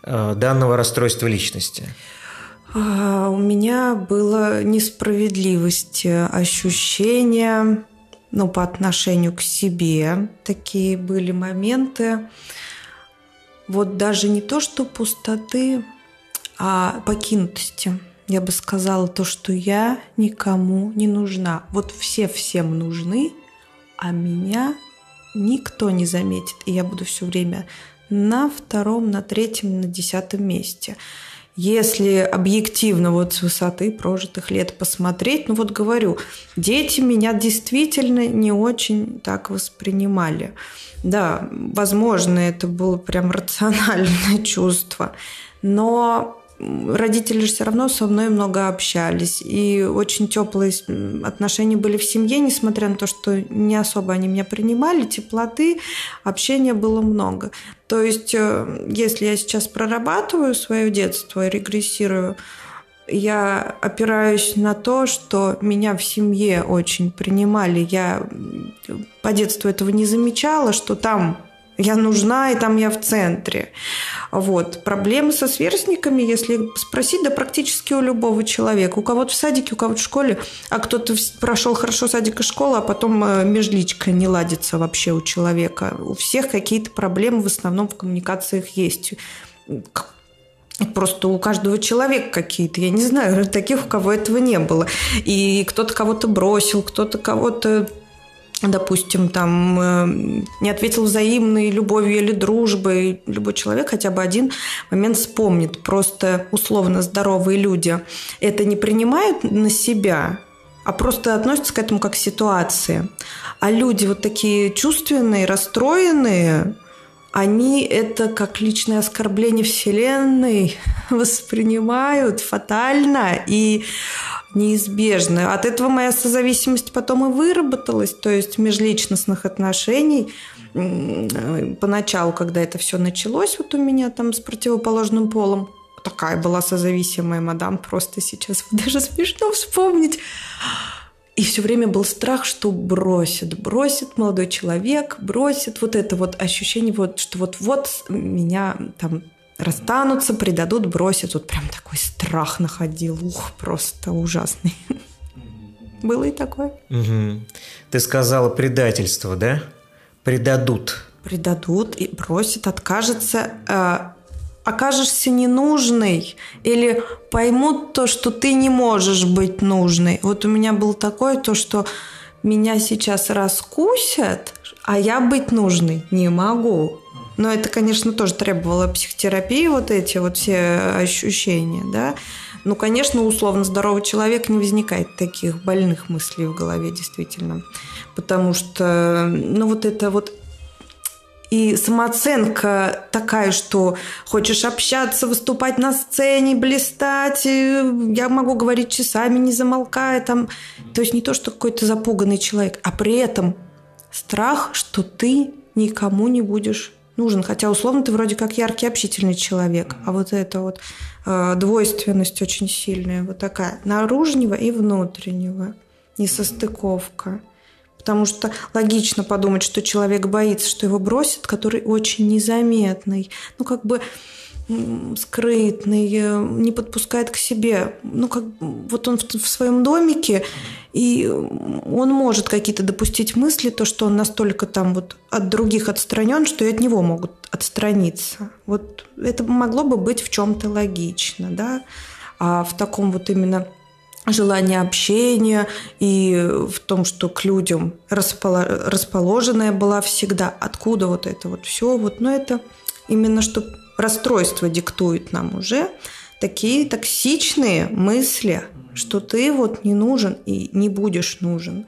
э, данного расстройства личности?
А, у меня было несправедливость ощущения ну, по отношению к себе. Такие были моменты вот даже не то, что пустоты, а покинутости. Я бы сказала то, что я никому не нужна. Вот все всем нужны, а меня никто не заметит. И я буду все время на втором, на третьем, на десятом месте. Если объективно вот с высоты прожитых лет посмотреть, ну вот говорю, дети меня действительно не очень так воспринимали. Да, возможно, это было прям рациональное чувство, но родители же все равно со мной много общались. И очень теплые отношения были в семье, несмотря на то, что не особо они меня принимали, теплоты, общения было много. То есть, э, если я сейчас прорабатываю свое детство и регрессирую, я опираюсь на то, что меня в семье очень принимали. Я по детству этого не замечала, что там я нужна, и там я в центре. Вот. Проблемы со сверстниками, если спросить, да практически у любого человека. У кого-то в садике, у кого-то в школе, а кто-то прошел хорошо садик и школу, а потом э, межличка не ладится вообще у человека. У всех какие-то проблемы в основном в коммуникациях есть Просто у каждого человека какие-то, я не знаю, таких, у кого этого не было. И кто-то кого-то бросил, кто-то кого-то допустим, там э, не ответил взаимной любовью или дружбой, любой человек хотя бы один момент вспомнит. Просто условно здоровые люди это не принимают на себя, а просто относятся к этому как к ситуации. А люди вот такие чувственные, расстроенные, они это как личное оскорбление Вселенной воспринимают фатально и неизбежно. От этого моя созависимость потом и выработалась, то есть межличностных отношений. Поначалу, когда это все началось вот у меня там с противоположным полом, такая была созависимая мадам, просто сейчас даже смешно вспомнить. И все время был страх, что бросит, бросит молодой человек, бросит. Вот это вот ощущение, вот, что вот-вот меня там расстанутся, предадут, бросят. Вот прям такой страх находил. Ух, просто ужасный. Было и такое.
Угу. Ты сказала предательство, да? Предадут.
Предадут и бросят, откажется. Э, окажешься ненужной или поймут то, что ты не можешь быть нужной. Вот у меня было такое, то, что меня сейчас раскусят, а я быть нужной не могу. Но это, конечно, тоже требовало психотерапии, вот эти вот все ощущения, да. Ну, конечно, условно здоровый человек не возникает таких больных мыслей в голове, действительно. Потому что, ну, вот это вот и самооценка такая, что хочешь общаться, выступать на сцене, блистать. Я могу говорить часами, не замолкая. Там. То есть не то, что какой-то запуганный человек, а при этом страх, что ты никому не будешь нужен. Хотя, условно, ты вроде как яркий, общительный человек. А вот эта вот э, двойственность очень сильная, вот такая, наружнего и внутреннего, несостыковка. Потому что логично подумать, что человек боится, что его бросят, который очень незаметный. Ну, как бы скрытный, не подпускает к себе. Ну, как вот он в, в своем домике, и он может какие-то допустить мысли, то, что он настолько там вот от других отстранен, что и от него могут отстраниться. Вот это могло бы быть в чем-то логично, да, а в таком вот именно желание общения и в том, что к людям расположенная была всегда. Откуда вот это вот все? Вот, но это именно что расстройство диктует нам уже такие токсичные мысли, что ты вот не нужен и не будешь нужен.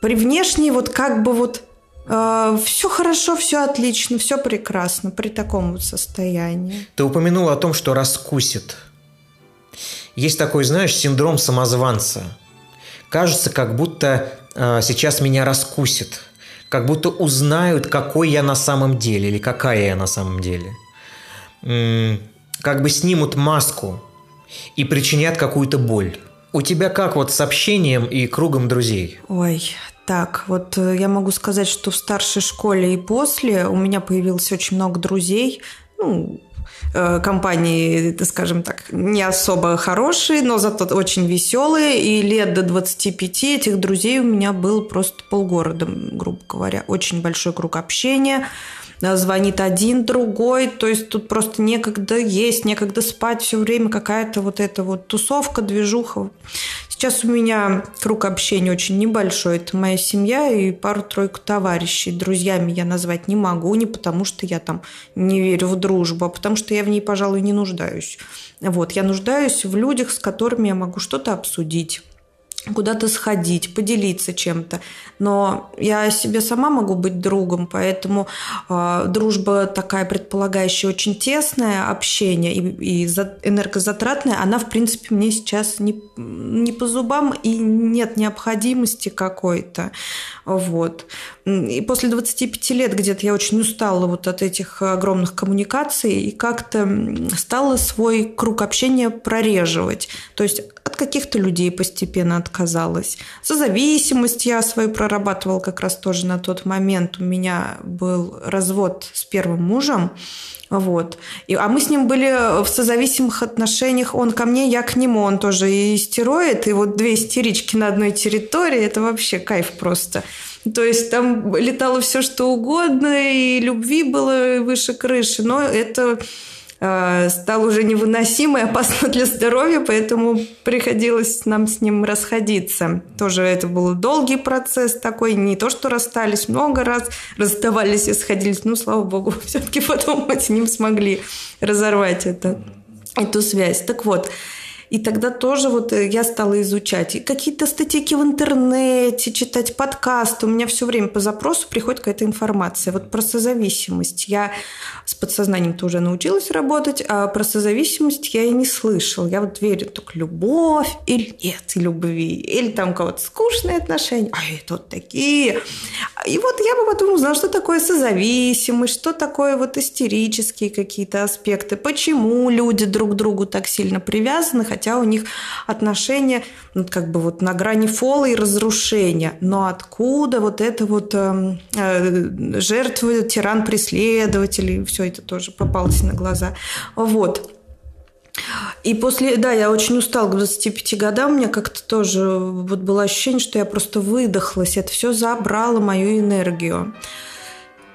При внешней вот как бы вот Э, все хорошо, все отлично, все прекрасно при таком вот состоянии.
Ты упомянула о том, что раскусит. Есть такой, знаешь, синдром самозванца. Кажется, как будто э, сейчас меня раскусит, как будто узнают, какой я на самом деле или какая я на самом деле. Как бы снимут маску и причинят какую-то боль. У тебя как вот с общением и кругом друзей?
Ой, так, вот э, я могу сказать, что в старшей школе и после у меня появилось очень много друзей, ну, э, компании, скажем так, не особо хорошие, но зато очень веселые. И лет до 25 этих друзей у меня был просто полгорода, грубо говоря. Очень большой круг общения звонит один, другой, то есть тут просто некогда есть, некогда спать, все время какая-то вот эта вот тусовка, движуха. Сейчас у меня круг общения очень небольшой. Это моя семья и пару-тройку товарищей. Друзьями я назвать не могу, не потому что я там не верю в дружбу, а потому что я в ней, пожалуй, не нуждаюсь. Вот, я нуждаюсь в людях, с которыми я могу что-то обсудить куда-то сходить, поделиться чем-то. Но я себе сама могу быть другом, поэтому э, дружба такая предполагающая очень тесное общение и, и энергозатратная, она, в принципе, мне сейчас не, не по зубам и нет необходимости какой-то. Вот. И после 25 лет где-то я очень устала вот от этих огромных коммуникаций и как-то стала свой круг общения прореживать. То есть каких-то людей постепенно отказалась. Созависимость я свою прорабатывала как раз тоже на тот момент. У меня был развод с первым мужем. Вот. И, а мы с ним были в созависимых отношениях. Он ко мне, я к нему. Он тоже и истероид. И вот две истерички на одной территории. Это вообще кайф просто. То есть там летало все что угодно, и любви было выше крыши. Но это э, стало уже невыносимо и опасно для здоровья, поэтому приходилось нам с ним расходиться. Тоже это был долгий процесс такой, не то что расстались много раз, расставались и сходились, ну, слава богу, все-таки потом мы с ним смогли разорвать это, эту связь. Так вот, и тогда тоже вот э, я стала изучать и какие-то статьи в интернете, читать подкасты. У меня все время по запросу приходит какая-то информация. Вот про созависимость. Я с подсознанием тоже научилась работать, а про созависимость я и не слышала. Я вот верю только любовь или нет любви, или там у кого-то скучные отношения, а это вот такие. И вот я бы потом узнала, что такое созависимость, что такое вот истерические какие-то аспекты, почему люди друг к другу так сильно привязаны, хотя у них отношения ну, как бы вот на грани фола и разрушения. Но откуда вот это вот э, э, жертвы, тиран, преследователь, все это тоже попалось на глаза. Вот. И после, да, я очень устала к 25 годам, у меня как-то тоже вот было ощущение, что я просто выдохлась, это все забрало мою энергию.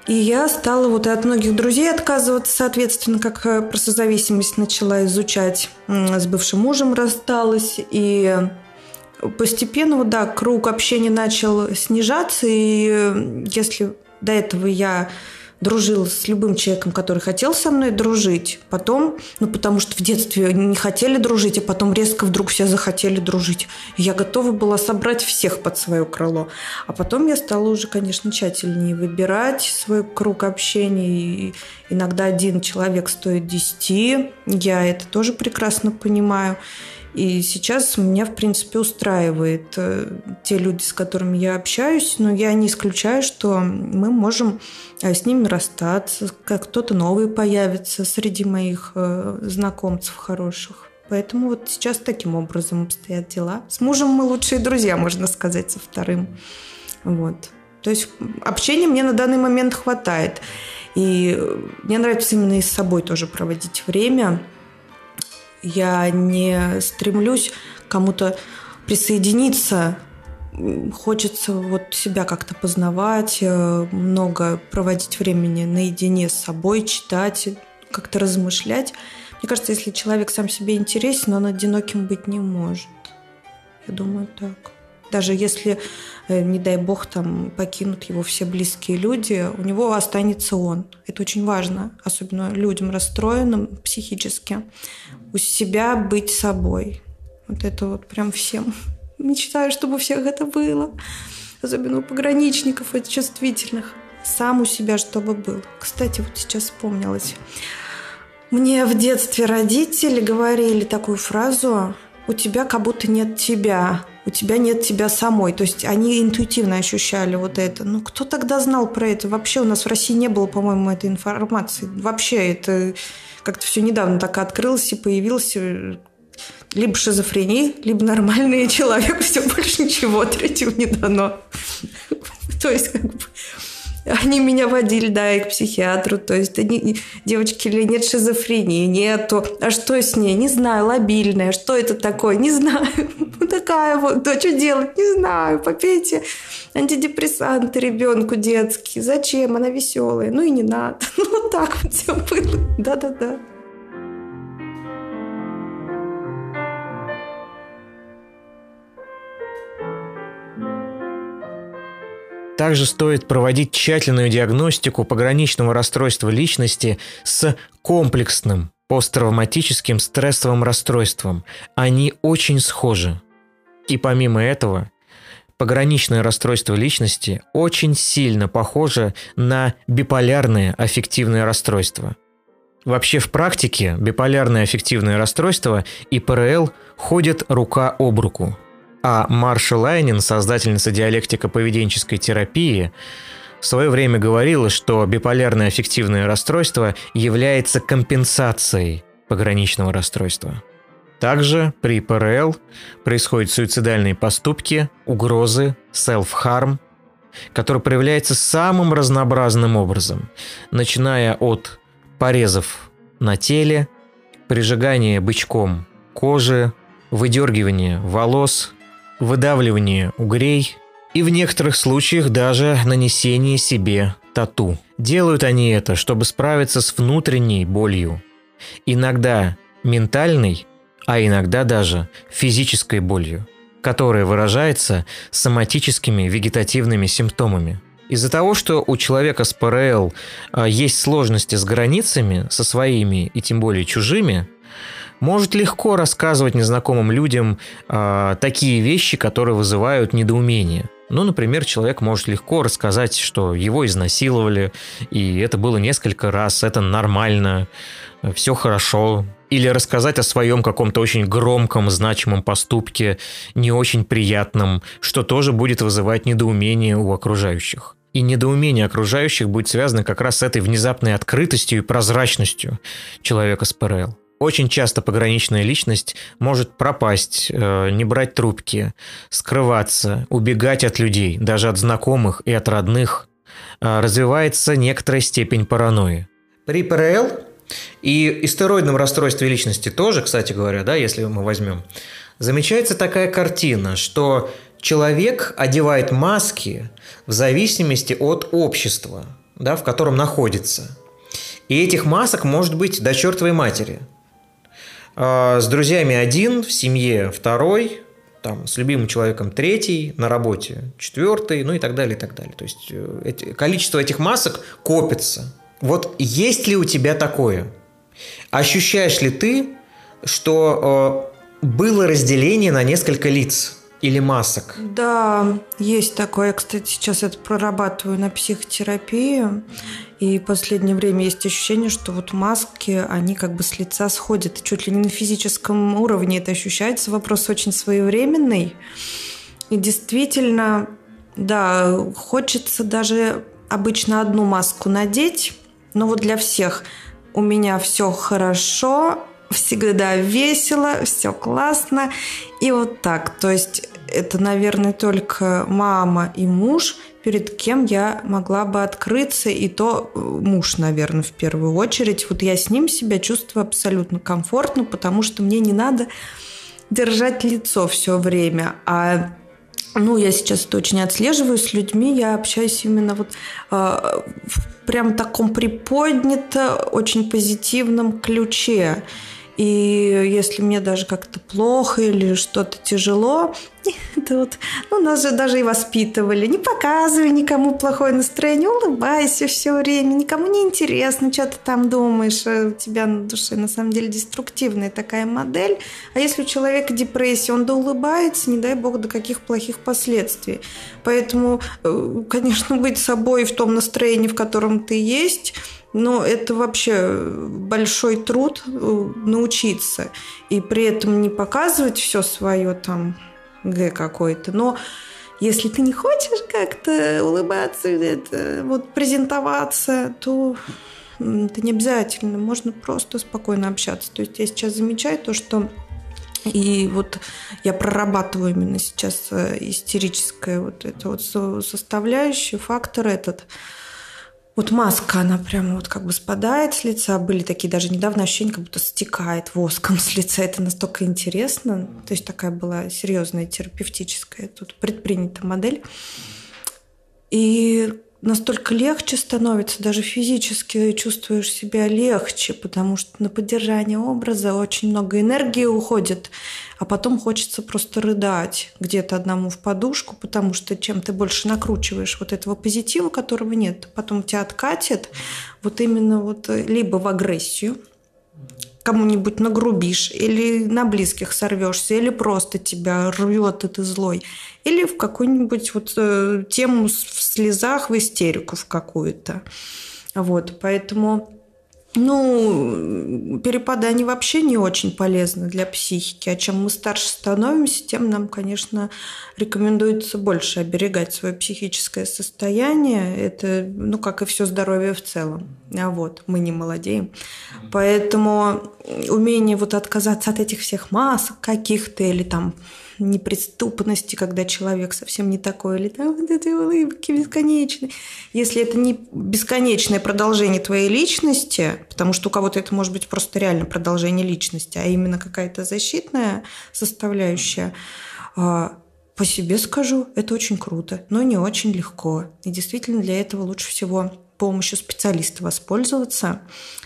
И я стала вот и от многих друзей отказываться, соответственно, как э, про созависимость начала изучать. С бывшим мужем рассталась, и постепенно, вот, да, круг общения начал снижаться, и э, если до этого я дружил с любым человеком, который хотел со мной дружить. Потом, ну, потому что в детстве не хотели дружить, а потом резко вдруг все захотели дружить. Я готова была собрать всех под свое крыло. А потом я стала уже, конечно, тщательнее выбирать свой круг общения. И иногда один человек стоит десяти. Я это тоже прекрасно понимаю. И сейчас меня, в принципе, устраивает э, те люди, с которыми я общаюсь, но я не исключаю, что мы можем э, с ними расстаться, как кто-то новый появится среди моих э, знакомцев хороших. Поэтому вот сейчас таким образом обстоят дела. С мужем мы лучшие друзья, можно сказать, со вторым. Вот. То есть общения мне на данный момент хватает. И мне нравится именно и с собой тоже проводить время – я не стремлюсь кому-то присоединиться. Хочется вот себя как-то познавать, э, много проводить времени наедине с собой, читать, как-то размышлять. Мне кажется, если человек сам себе интересен, он одиноким быть не может. Я думаю, так. Даже если, э, не дай бог, там покинут его все близкие люди, у него останется он. Это очень важно, особенно людям расстроенным психически. У себя быть собой. Вот это вот прям всем. Мечтаю, чтобы у всех это было. Особенно у пограничников и чувствительных. сам у себя, чтобы был. Кстати, вот сейчас вспомнилось. Мне в детстве родители говорили такую фразу «У тебя как будто нет тебя, у тебя нет тебя самой». То есть они интуитивно ощущали вот это. Ну, кто тогда знал про это? Вообще у нас в России не было, по-моему, этой информации. Вообще это как-то все недавно так открылось и появился либо шизофрения, либо нормальный человек, все больше ничего третьего не дано. То есть, как бы, они меня водили, да, и к психиатру. То есть, они, девочки, или нет шизофрении, нету. А что с ней? Не знаю, лобильная. Что это такое? Не знаю. Ну, такая вот. Да, что делать? Не знаю. Попейте антидепрессанты ребенку детские. Зачем? Она веселая. Ну и не надо. Ну, вот так вот все было. Да-да-да.
Также стоит проводить тщательную диагностику пограничного расстройства личности с комплексным посттравматическим стрессовым расстройством. Они очень схожи. И помимо этого, пограничное расстройство личности очень сильно похоже на биполярное аффективное расстройство. Вообще в практике биполярное аффективное расстройство и ПРЛ ходят рука об руку – а Марша Лайнин, создательница диалектико-поведенческой терапии, в свое время говорила, что биполярное аффективное расстройство является компенсацией пограничного расстройства. Также при ПРЛ происходят суицидальные поступки, угрозы, self-harm, который проявляется самым разнообразным образом, начиная от порезов на теле, прижигания бычком кожи, выдергивания волос, выдавливание угрей и в некоторых случаях даже нанесение себе тату. Делают они это, чтобы справиться с внутренней болью. Иногда ментальной, а иногда даже физической болью, которая выражается соматическими вегетативными симптомами. Из-за того, что у человека с ПРЛ а, есть сложности с границами, со своими и тем более чужими, может легко рассказывать незнакомым людям э, такие вещи, которые вызывают недоумение. Ну, например, человек может легко рассказать, что его изнасиловали, и это было несколько раз, это нормально, все хорошо. Или рассказать о своем каком-то очень громком, значимом поступке, не очень приятном, что тоже будет вызывать недоумение у окружающих. И недоумение окружающих будет связано как раз с этой внезапной открытостью и прозрачностью человека с ПРЛ. Очень часто пограничная личность может пропасть, э, не брать трубки, скрываться, убегать от людей, даже от знакомых и от родных. Э, развивается некоторая степень паранойи. При ПРЛ и истероидном расстройстве личности тоже, кстати говоря, да, если мы возьмем, замечается такая картина, что человек одевает маски в зависимости от общества, да, в котором находится. И этих масок может быть до чертовой матери – с друзьями один, в семье второй, там, с любимым человеком третий, на работе четвертый, ну и так далее, и так далее. То есть э, эти, количество этих масок копится. Вот есть ли у тебя такое? Ощущаешь ли ты, что э, было разделение на несколько лиц? или масок?
Да, есть такое. Я, кстати, сейчас это прорабатываю на психотерапии. И в последнее время есть ощущение, что вот маски, они как бы с лица сходят. Чуть ли не на физическом уровне это ощущается. Вопрос очень своевременный. И действительно, да, хочется даже обычно одну маску надеть, но вот для всех у меня все хорошо, всегда весело, все классно. И вот так. То есть это, наверное, только мама и муж, перед кем я могла бы открыться, и то э, муж, наверное, в первую очередь. Вот я с ним себя чувствую абсолютно комфортно, потому что мне не надо держать лицо все время, а ну, я сейчас это очень отслеживаю с людьми, я общаюсь именно вот э, в прям таком приподнято, очень позитивном ключе. И если мне даже как-то плохо или что-то тяжело, Вот, ну, нас же даже и воспитывали. Не показывай никому плохое настроение, улыбайся все время, никому не интересно, что ты там думаешь, э, у тебя на душе на самом деле деструктивная такая модель. А если у человека депрессия, он да улыбается, не дай бог, до каких плохих последствий. Поэтому, э, конечно, быть собой в том настроении, в котором ты есть, но это вообще большой труд э, научиться. И при этом не показывать все свое там Г какой-то. Но если ты не хочешь как-то улыбаться, это, вот презентоваться, то это не обязательно. Можно просто спокойно общаться. То есть я сейчас замечаю то, что и вот я прорабатываю именно сейчас э, истерическое вот это вот составляющую, фактор этот – вот маска, она прямо вот как бы спадает с лица. Были такие даже недавно ощущения, как будто стекает воском с лица. Это настолько интересно. То есть такая была серьезная терапевтическая тут предпринята модель. И настолько легче становится, даже физически чувствуешь себя легче, потому что на поддержание образа очень много энергии уходит, а потом хочется просто рыдать где-то одному в подушку, потому что чем ты больше накручиваешь вот этого позитива, которого нет, потом тебя откатит вот именно вот либо в агрессию, кому-нибудь нагрубишь, или на близких сорвешься, или просто тебя рвет, и ты злой, или в какую-нибудь вот э, тему в слезах, в истерику в какую-то. Вот, поэтому ну, перепады, они вообще не очень полезны для психики. А чем мы старше становимся, тем нам, конечно, рекомендуется больше оберегать свое психическое состояние. Это, ну, как и все здоровье в целом. А вот, мы не молодеем. Поэтому умение вот отказаться от этих всех масок каких-то или там неприступности, когда человек совсем не такой, или там вот эти улыбки бесконечные. Если это не бесконечное продолжение твоей личности, потому что у кого-то это может быть просто реально продолжение личности, а именно какая-то защитная составляющая, а, по себе скажу, это очень круто, но не очень легко. И действительно для этого лучше всего помощью специалиста воспользоваться.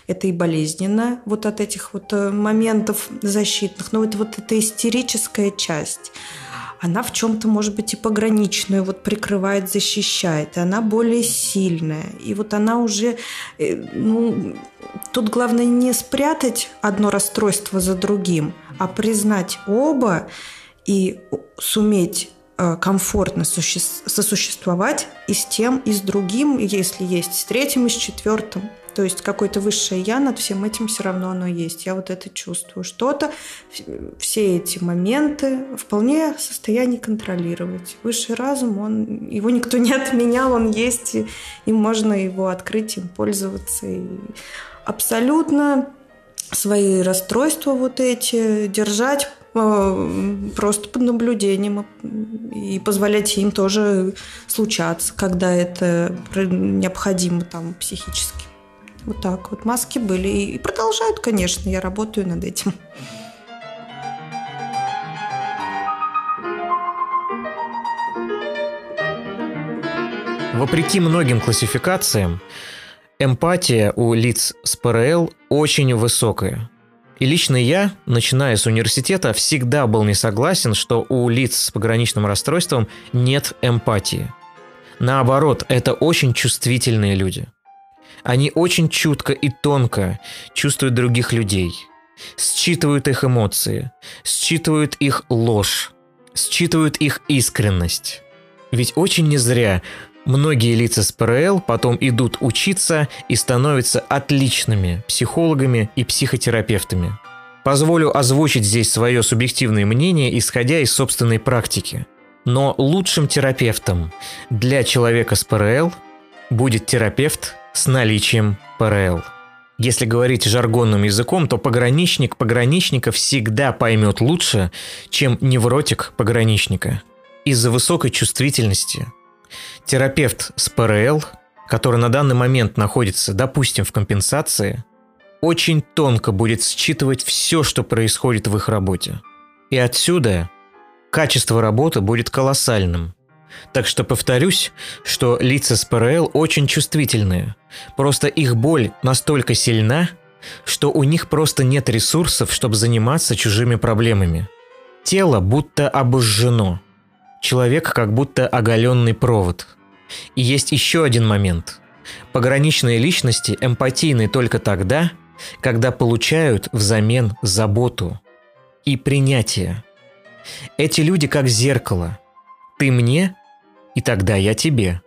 Это и болезненно вот от этих вот э, моментов защитных. Но это вот эта истерическая часть она в чем-то, может быть, и пограничную вот прикрывает, защищает, и она более сильная. И вот она уже, э, ну, тут главное не спрятать одно расстройство за другим, а признать оба и суметь Э, комфортно сосуществовать и с тем, и с другим, если есть с третьим, и с четвертым. То есть какое-то высшее я над всем этим все равно оно есть. Я вот это чувствую. Что-то, все эти моменты вполне в состоянии контролировать. Высший разум, он, его никто не отменял, он есть, и, и можно его открыть, им пользоваться. И абсолютно свои расстройства вот эти держать Э, просто под наблюдением и позволять им тоже случаться, когда это необходимо там психически. Вот так вот маски были и продолжают, конечно, я работаю над этим.
Вопреки многим классификациям, эмпатия у лиц с ПРЛ очень высокая. И лично я, начиная с университета, всегда был не согласен, что у лиц с пограничным расстройством нет эмпатии. Наоборот, это очень чувствительные люди. Они очень чутко и тонко чувствуют других людей, считывают их эмоции, считывают их ложь, считывают их искренность. Ведь очень не зря Многие лица с ПРЛ потом идут учиться и становятся отличными психологами и психотерапевтами. Позволю озвучить здесь свое субъективное мнение, исходя из собственной практики. Но лучшим терапевтом для человека с ПРЛ будет терапевт с наличием ПРЛ. Если говорить жаргонным языком, то пограничник пограничника всегда поймет лучше, чем невротик пограничника. Из-за высокой чувствительности, терапевт с ПРЛ, который на данный момент находится, допустим, в компенсации, очень тонко будет считывать все, что происходит в их работе. И отсюда качество работы будет колоссальным. Так что повторюсь, что лица с ПРЛ очень чувствительные. Просто их боль настолько сильна, что у них просто нет ресурсов, чтобы заниматься чужими проблемами. Тело будто обожжено – человек как будто оголенный провод. И есть еще один момент. Пограничные личности эмпатийны только тогда, когда получают взамен заботу и принятие. Эти люди как зеркало. Ты мне, и тогда я тебе.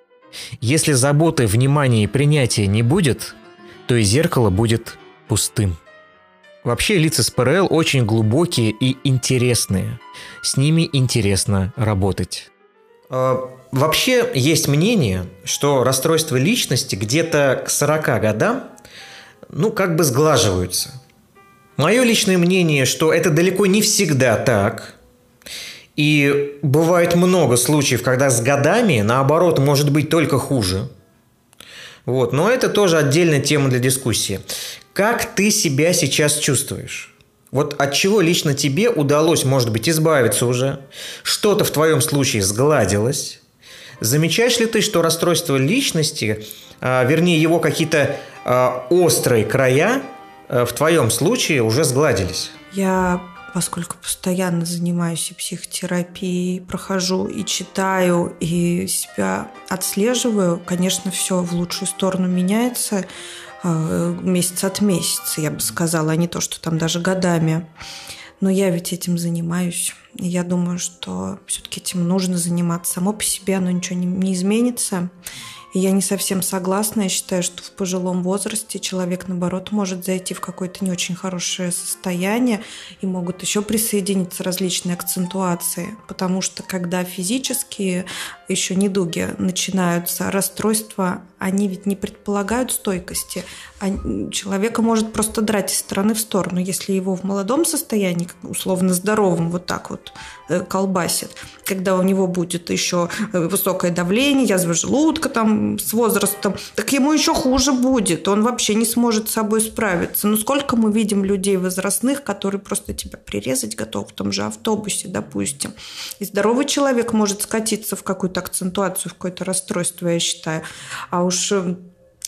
Если заботы, внимания и принятия не будет, то и зеркало будет пустым. Вообще лица с ПРЛ очень глубокие и интересные. С ними интересно работать. А, вообще есть мнение, что расстройства личности где-то к 40 годам ну, как бы сглаживаются. Мое личное мнение, что это далеко не всегда так. И бывает много случаев, когда с годами, наоборот, может быть только хуже. Вот. Но это тоже отдельная тема для дискуссии. Как ты себя сейчас чувствуешь? Вот от чего лично тебе удалось, может быть, избавиться уже? Что-то в твоем случае сгладилось? Замечаешь ли ты, что расстройство личности, а, вернее его какие-то а, острые края, а, в твоем случае уже сгладились?
Я поскольку постоянно занимаюсь и психотерапией, прохожу и читаю, и себя отслеживаю, конечно, все в лучшую сторону меняется э, месяц от месяца, я бы сказала, а не то, что там даже годами. Но я ведь этим занимаюсь. И я думаю, что все-таки этим нужно заниматься. Само по себе оно ничего не, не изменится. И я не совсем согласна. Я считаю, что в пожилом возрасте человек, наоборот, может зайти в какое-то не очень хорошее состояние и могут еще присоединиться различные акцентуации. Потому что когда физические еще недуги начинаются, расстройства, они ведь не предполагают стойкости. Человека может просто драть из стороны в сторону. Если его в молодом состоянии, условно здоровым, вот так вот э, колбасит, когда у него будет еще э, высокое давление, язва желудка там с возрастом, так ему еще хуже будет. Он вообще не сможет с собой справиться. Но сколько мы видим людей возрастных, которые просто тебя прирезать готовы в том же автобусе, допустим. И здоровый человек может скатиться в какую-то акцентуацию, в какое-то расстройство, я считаю. А уж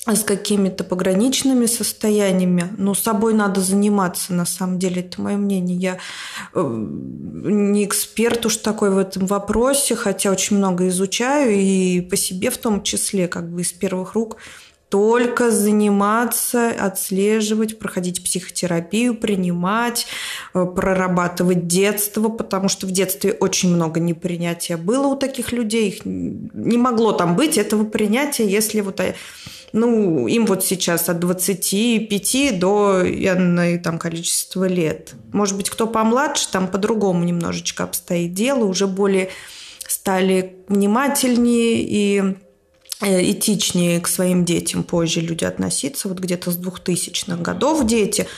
с какими-то пограничными состояниями. Но собой надо заниматься, на самом деле, это мое мнение. Я э, не эксперт уж такой в этом вопросе, хотя очень много изучаю, и по себе в том числе, как бы из первых рук, только заниматься, отслеживать, проходить психотерапию, принимать, э, прорабатывать детство, потому что в детстве очень много непринятия было у таких людей. Их не могло там быть этого принятия, если вот ну, им вот сейчас от 25 до энное там количество лет. Может быть, кто помладше, там по-другому немножечко обстоит дело, уже более стали внимательнее и э, этичнее к своим детям позже люди относиться. Вот где-то с 2000-х годов дети –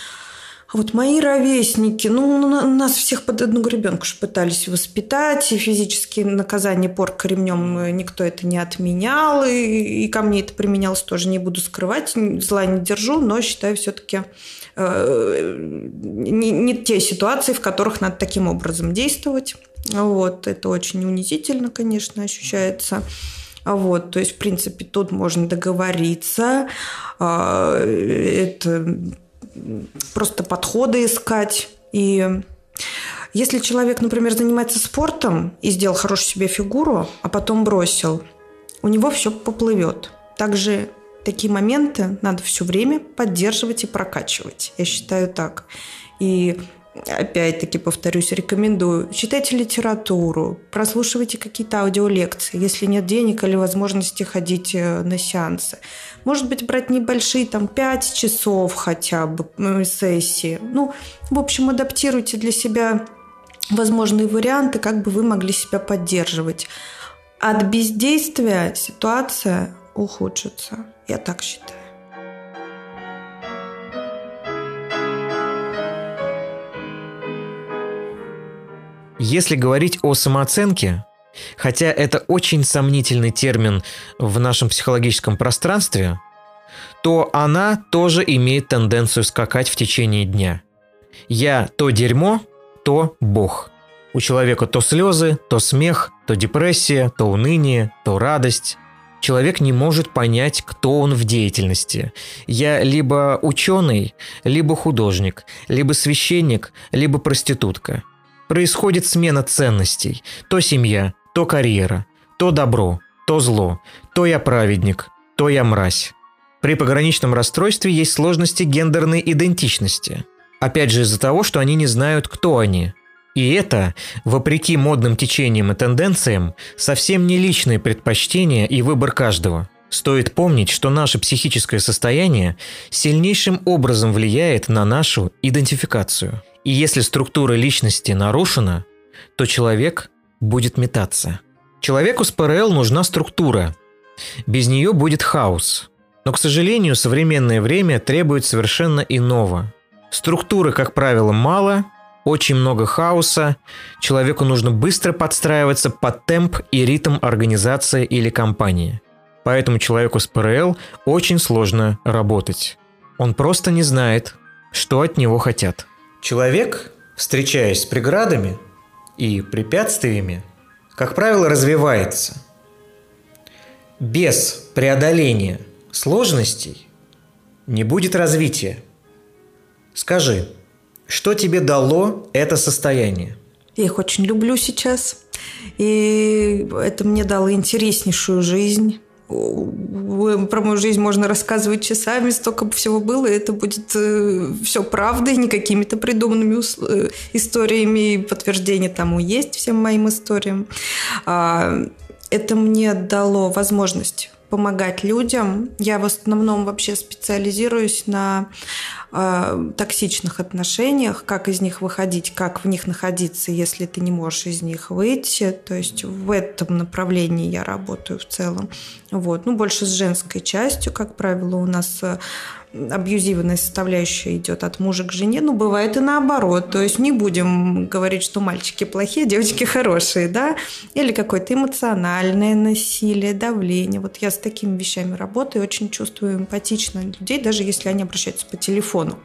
вот мои ровесники, ну, нас всех под одну гребенку же пытались воспитать, и физические наказания порка ремнем э, никто это не отменял, и, и ко мне это применялось тоже, не буду скрывать, зла не держу, но считаю все-таки э, не, не те ситуации, в которых надо таким образом действовать. Вот, это очень унизительно, конечно, ощущается. Вот, то есть, в принципе, тут можно договориться. А, это просто подходы искать. И если человек, например, занимается спортом и сделал хорошую себе фигуру, а потом бросил, у него все поплывет. Также такие моменты надо все время поддерживать и прокачивать. Я считаю так. И опять-таки, повторюсь, рекомендую. Читайте литературу, прослушивайте какие-то аудиолекции, если нет денег или возможности ходить э, на сеансы. Может быть, брать небольшие, там, 5 часов хотя бы сессии. Ну, в общем, адаптируйте для себя возможные варианты, как бы вы могли себя поддерживать. От бездействия ситуация ухудшится. Я так считаю.
Если говорить о самооценке, хотя это очень сомнительный термин в нашем психологическом пространстве, то она тоже имеет тенденцию скакать в течение дня. Я то дерьмо, то бог. У человека то слезы, то смех, то депрессия, то уныние, то радость. Человек не может понять, кто он в деятельности. Я либо ученый, либо художник, либо священник, либо проститутка – Происходит смена ценностей. То семья, То карьера, то добро, то зло, то я праведник, то я мразь. При пограничном расстройстве есть сложности гендерной идентичности. Опять же из-за того, что они не знают, кто они. И это, вопреки модным течениям и тенденциям, совсем не личные предпочтения и выбор каждого. Стоит помнить, что наше психическое состояние сильнейшим образом влияет на нашу идентификацию. И если структура личности нарушена, то человек будет метаться. Человеку с ПРЛ нужна структура. Без нее будет хаос. Но, к сожалению, современное время требует совершенно иного. Структуры, как правило, мало, очень много хаоса, человеку нужно быстро подстраиваться под темп и ритм организации или компании. Поэтому человеку с ПРЛ очень сложно работать. Он просто не знает, что от него хотят. Человек, встречаясь с преградами и препятствиями, как правило, развивается. Без преодоления сложностей не будет развития. Скажи, что тебе дало это состояние?
Я их очень люблю сейчас. И это мне дало интереснейшую жизнь. Про мою жизнь можно рассказывать часами, столько всего было, и это будет э, все правдой, не какими-то придуманными э, историями, и подтверждение тому есть всем моим историям. А, это мне дало возможность помогать людям. Я в основном вообще специализируюсь на э, токсичных отношениях, как из них выходить, как в них находиться, если ты не можешь из них выйти. То есть в этом направлении я работаю в целом. Вот. Ну, больше с женской частью, как правило, у нас э, абьюзивная составляющая идет от мужа к жене, ну, бывает и наоборот. То есть не будем говорить, что мальчики плохие, девочки хорошие, да? Или какое-то эмоциональное насилие, давление. Вот я с такими вещами работаю, очень чувствую эмпатично людей, даже если они обращаются по телефону.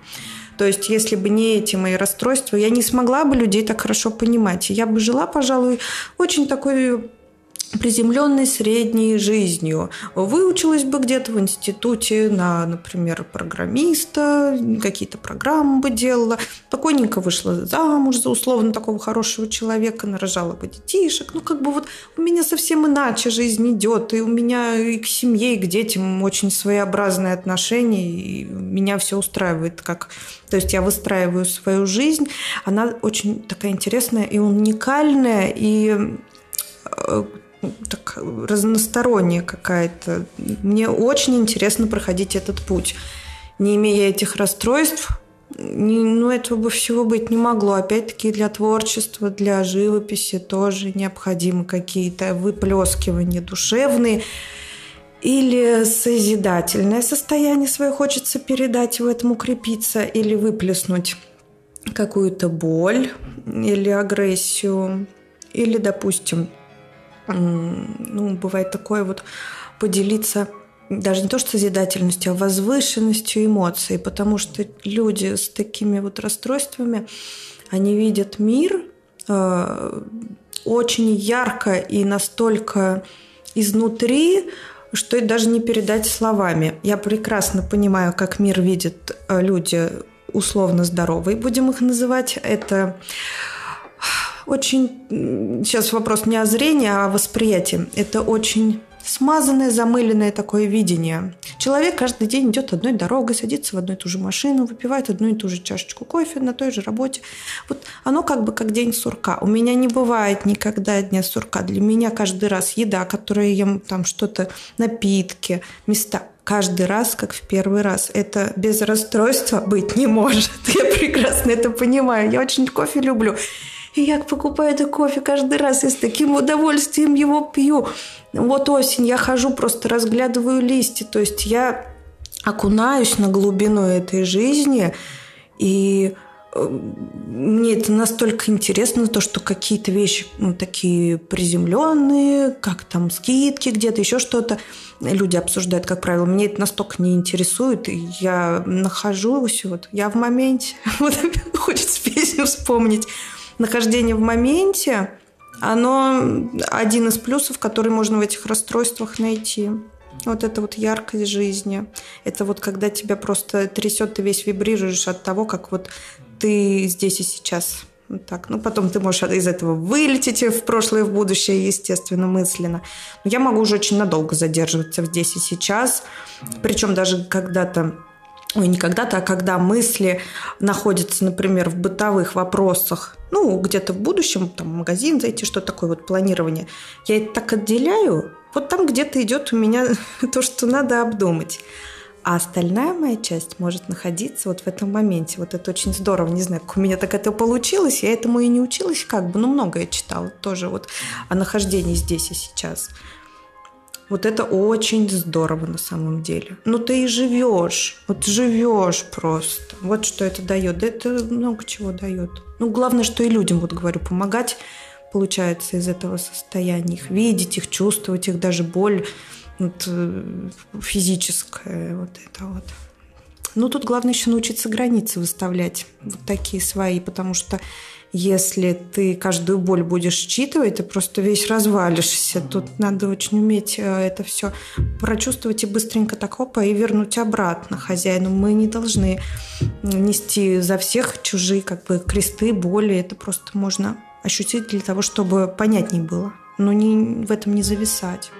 То есть, если бы не эти мои расстройства, я не смогла бы людей так хорошо понимать. Я бы жила, пожалуй, очень такой приземленной средней жизнью. Выучилась бы где-то в институте на, например, программиста, какие-то программы бы делала, спокойненько вышла замуж за условно такого хорошего человека, нарожала бы детишек. Ну, как бы вот у меня совсем иначе жизнь идет, и у меня и к семье, и к детям очень своеобразные отношения, и меня все устраивает как... То есть я выстраиваю свою жизнь, она очень такая интересная и уникальная, и э, так разносторонняя какая-то. Мне очень интересно проходить этот путь. Не имея этих расстройств, не, ну, этого бы всего быть не могло. Опять-таки для творчества, для живописи тоже необходимы какие-то выплескивания душевные или созидательное состояние свое хочется передать в этом, укрепиться или выплеснуть какую-то боль или агрессию, или, допустим, ну, бывает такое вот поделиться даже не то что созидательностью, а возвышенностью эмоций, потому что люди с такими вот расстройствами, они видят мир э, очень ярко и настолько изнутри, что это даже не передать словами. Я прекрасно понимаю, как мир видят э, люди условно здоровые, будем их называть. Это очень... Сейчас вопрос не о зрении, а о восприятии. Это очень смазанное, замыленное такое видение. Человек каждый день идет одной дорогой, садится в одну и ту же машину, выпивает одну и ту же чашечку кофе на той же работе. Вот оно как бы как день сурка. У меня не бывает никогда дня сурка. Для меня каждый раз еда, которую я ем, там что-то, напитки, места, каждый раз, как в первый раз. Это без расстройства быть не может. Я прекрасно это понимаю. Я очень кофе люблю. И я покупаю этот кофе каждый раз и с таким удовольствием его пью. Вот осень, я хожу, просто разглядываю листья. То есть я окунаюсь на глубину этой жизни, и э, мне это настолько интересно, то, что какие-то вещи ну, такие приземленные, как там скидки где-то, еще что-то, люди обсуждают, как правило. Мне это настолько не интересует, и я нахожусь, вот я в моменте, вот хочется песню вспомнить нахождение в моменте, оно один из плюсов, который можно в этих расстройствах найти. Вот это вот яркость жизни. Это вот когда тебя просто трясет, ты весь вибрируешь от того, как вот ты здесь и сейчас Вот так. Ну, потом ты можешь из этого вылететь в прошлое, в будущее, естественно, мысленно. Но я могу уже очень надолго задерживаться здесь и сейчас. Причем даже когда-то ой, не когда-то, а когда мысли находятся, например, в бытовых вопросах, ну, где-то в будущем, там, в магазин зайти, что такое вот планирование, я это так отделяю, вот там где-то идет у меня то, что надо обдумать. А остальная моя часть может находиться вот в этом моменте. Вот это очень здорово. Не знаю, как у меня так это получилось. Я этому и не училась как бы, но многое читала тоже вот о нахождении здесь и сейчас. Вот это очень здорово на самом деле. Ну ты и живешь, вот живешь просто. Вот что это дает. Да это много чего дает. Ну главное, что и людям, вот говорю, помогать получается из этого состояния. Их видеть, их чувствовать, их даже боль вот, э, физическая, вот это вот. Ну тут главное еще научиться границы выставлять, вот такие свои, потому что если ты каждую боль будешь считывать, ты просто весь развалишься. Тут надо очень уметь э, это все прочувствовать и быстренько так опа и вернуть обратно хозяину. Мы не должны нести за всех чужие как бы кресты, боли. Это просто можно ощутить для того, чтобы понятней было. Но не, в этом не зависать.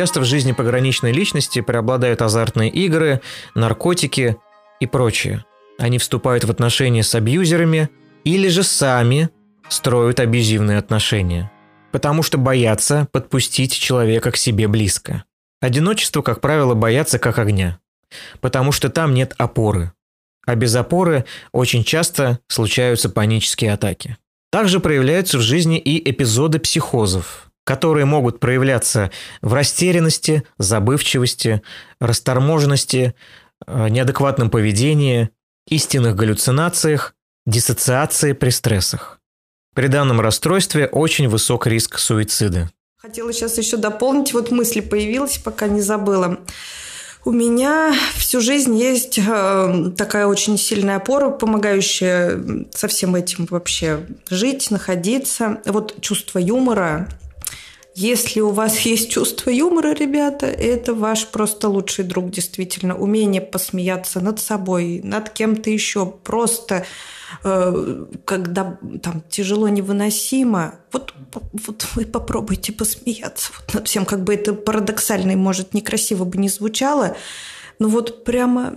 Часто в жизни пограничной личности преобладают азартные игры, наркотики и прочее. Они вступают в отношения с абьюзерами или же сами строят абьюзивные отношения, потому что боятся подпустить человека к себе близко. Одиночество, как правило, боятся как огня, потому что там нет опоры. А без опоры очень часто случаются панические атаки. Также проявляются в жизни и эпизоды психозов, которые могут проявляться в растерянности, забывчивости, расторможенности, э, неадекватном поведении, истинных галлюцинациях, диссоциации при стрессах. При данном расстройстве очень высок риск суицида.
Хотела сейчас еще дополнить, вот мысль появилась, пока не забыла. У меня всю жизнь есть э, такая очень сильная опора, помогающая со всем этим вообще жить, находиться. Вот чувство юмора если у вас есть чувство юмора, ребята, это ваш просто лучший друг, действительно. Умение посмеяться над собой, над кем-то еще. Просто э, когда там тяжело невыносимо, вот, вот вы попробуйте посмеяться вот над всем, как бы это парадоксально и, может, некрасиво бы не звучало, но вот прямо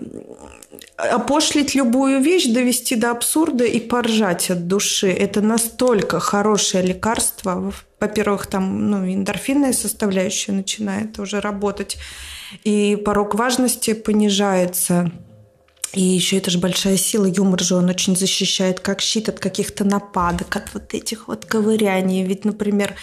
опошлить любую вещь, довести до абсурда и поржать от души. Это настолько хорошее лекарство. Во-первых, там ну, эндорфинная составляющая начинает уже работать, и порог важности понижается. И еще это же большая сила, юмор же он очень защищает как щит от каких-то нападок, от вот этих вот ковыряний. Ведь, например,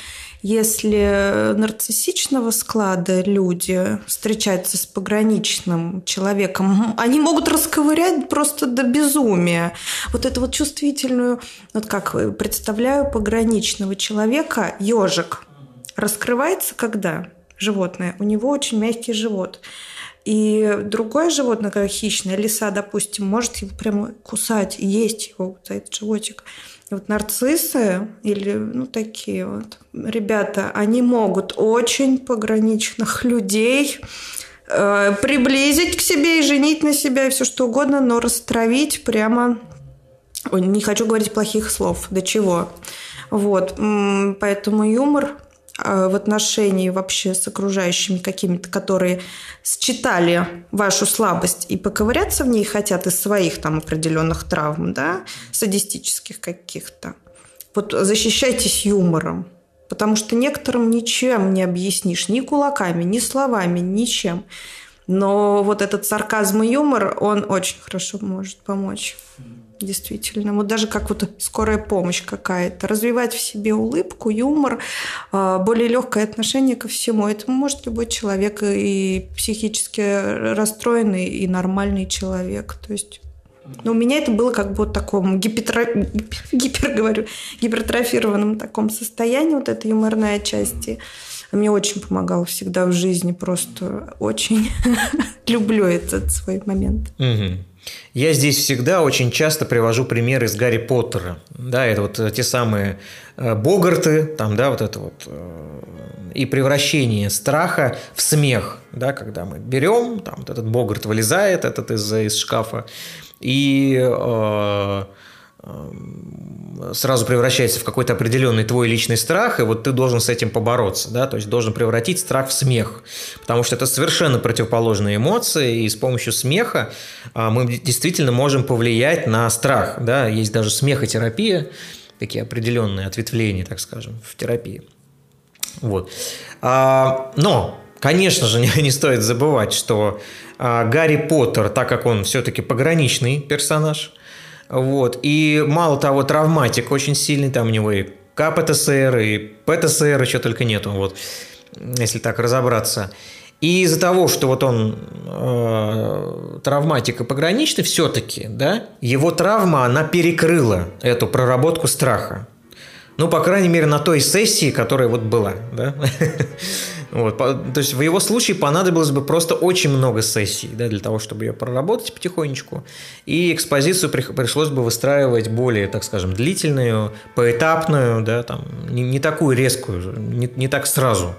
если нарциссичного склада люди встречаются с пограничным человеком, они могут расковырять просто до безумия. Вот эту вот чувствительную, вот как представляю пограничного человека, ежик, раскрывается когда? Животное. У него очень мягкий живот. И другое животное, как хищное, лиса, допустим, может его прямо кусать, есть его, вот этот животик. Вот нарциссы или ну такие вот ребята, они могут очень пограничных людей э, приблизить к себе и женить на себя и все что угодно, но растравить прямо Ой, не хочу говорить плохих слов. До чего? Вот. Поэтому юмор в отношении вообще с окружающими какими-то, которые считали вашу слабость и поковыряться в ней хотят из своих там определенных травм, да, садистических каких-то. Вот защищайтесь юмором, потому что некоторым ничем не объяснишь, ни кулаками, ни словами, ничем. Но вот этот сарказм и юмор, он очень хорошо может помочь. Действительно. Вот даже как вот скорая помощь какая-то. Развивать в себе улыбку, юмор, а, более легкое отношение ко всему. Это может любой человек и психически расстроенный, и нормальный человек. То есть но у меня это было как бы вот таком гипертро... гипер, говорю, гипертрофированном таком состоянии, вот эта юморная часть. И мне очень помогало всегда в жизни, просто очень люблю этот свой момент.
Я здесь всегда очень часто привожу примеры из Гарри Поттера. Да, это вот те самые э, Богарты, там, да, вот это вот э, и превращение страха в смех, да, когда мы берем, там вот этот Богарт вылезает, этот из, из шкафа, и э, сразу превращается в какой-то определенный твой личный страх, и вот ты должен с этим побороться, да, то есть должен превратить страх в смех, потому что это совершенно противоположные эмоции, и с помощью смеха а, мы действительно можем повлиять на страх, да, есть даже смехотерапия, такие определенные ответвления, так скажем, в терапии. Вот. А, но, конечно же, не, не стоит забывать, что а, Гарри Поттер, так как он все-таки пограничный персонаж, вот. И мало того, травматик очень сильный, там у него и КПТСР, и ПТСР, еще только нету, вот, если так разобраться. И из-за того, что вот он э, травматик и пограничный, все-таки, да, его травма, она перекрыла эту проработку страха. Ну, по крайней мере, на той сессии, которая вот была, да. Вот, то есть в его случае понадобилось бы просто очень много сессий да, для того, чтобы ее проработать потихонечку. И экспозицию пришлось бы выстраивать более, так скажем, длительную, поэтапную, да, там, не, не такую резкую, не, не так сразу,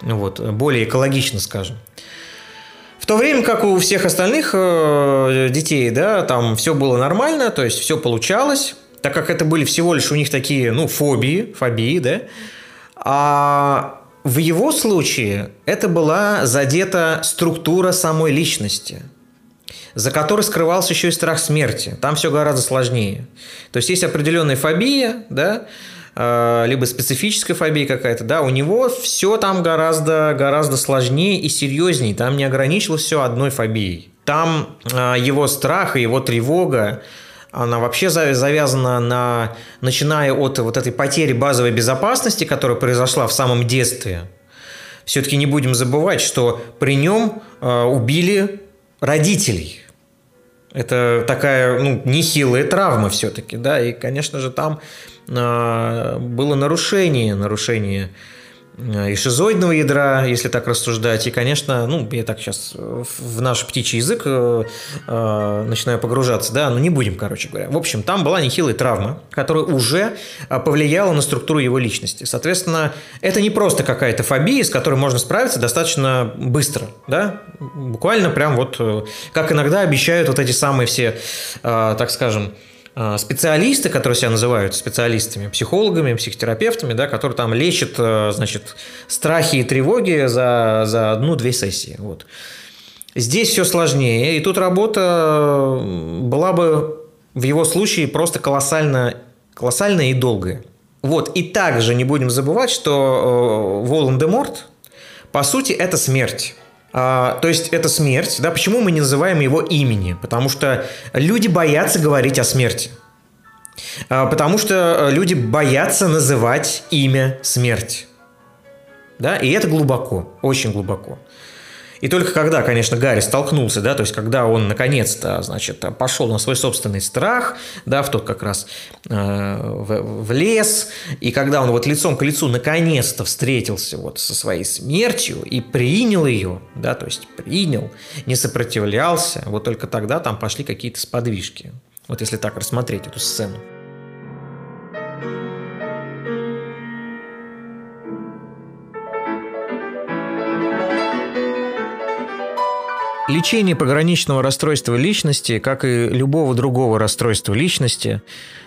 вот, более экологично, скажем. В то время как у всех остальных э, детей, да, там все было нормально, то есть все получалось, так как это были всего лишь у них такие, ну, фобии, фобии, да, а в его случае это была задета структура самой личности, за которой скрывался еще и страх смерти. Там все гораздо сложнее. То есть есть определенная фобия, да, э, либо специфическая фобия какая-то, да, у него все там гораздо, гораздо сложнее и серьезнее. Там не ограничилось все одной фобией. Там э, его страх и его тревога, она вообще завязана на, начиная от вот этой потери базовой безопасности, которая произошла в самом детстве. Все-таки не будем забывать, что при нем э, убили родителей. Это такая, ну, нехилая травма все-таки, да, и, конечно же, там э, было нарушение, нарушение и шизоидного ядра, если так рассуждать. И, конечно, ну, я так сейчас в наш птичий язык э, э, начинаю погружаться, да, но не будем, короче говоря. В общем, там была нехилая травма, которая уже э, повлияла на структуру его личности. Соответственно, это не просто какая-то фобия, с которой можно справиться достаточно быстро, да, буквально прям вот, э, как иногда обещают вот эти самые все, э, так скажем, специалисты, которые себя называют специалистами, психологами, психотерапевтами, да, которые там лечат, э, значит, страхи и тревоги за, за одну-две сессии. Вот. Здесь все сложнее, и тут работа была бы в его случае просто колоссально, колоссальная и долгая. Вот, и также не будем забывать, что э, Волан-де-Морт, по сути, это смерть. А, то есть это смерть, да, почему мы не называем его имени? Потому что люди боятся говорить о смерти. А, потому что э, люди боятся называть имя смерть. Да, и это глубоко, очень глубоко. И только когда, конечно, Гарри столкнулся, да, то есть когда он наконец-то, значит, пошел на свой собственный страх, да, в тот как раз э, в, в лес, и когда он вот лицом к лицу наконец-то встретился вот со своей смертью и принял ее, да, то есть принял, не сопротивлялся, вот только тогда там пошли какие-то сподвижки. Вот если так рассмотреть эту сцену. Лечение пограничного расстройства личности, как и любого другого расстройства личности,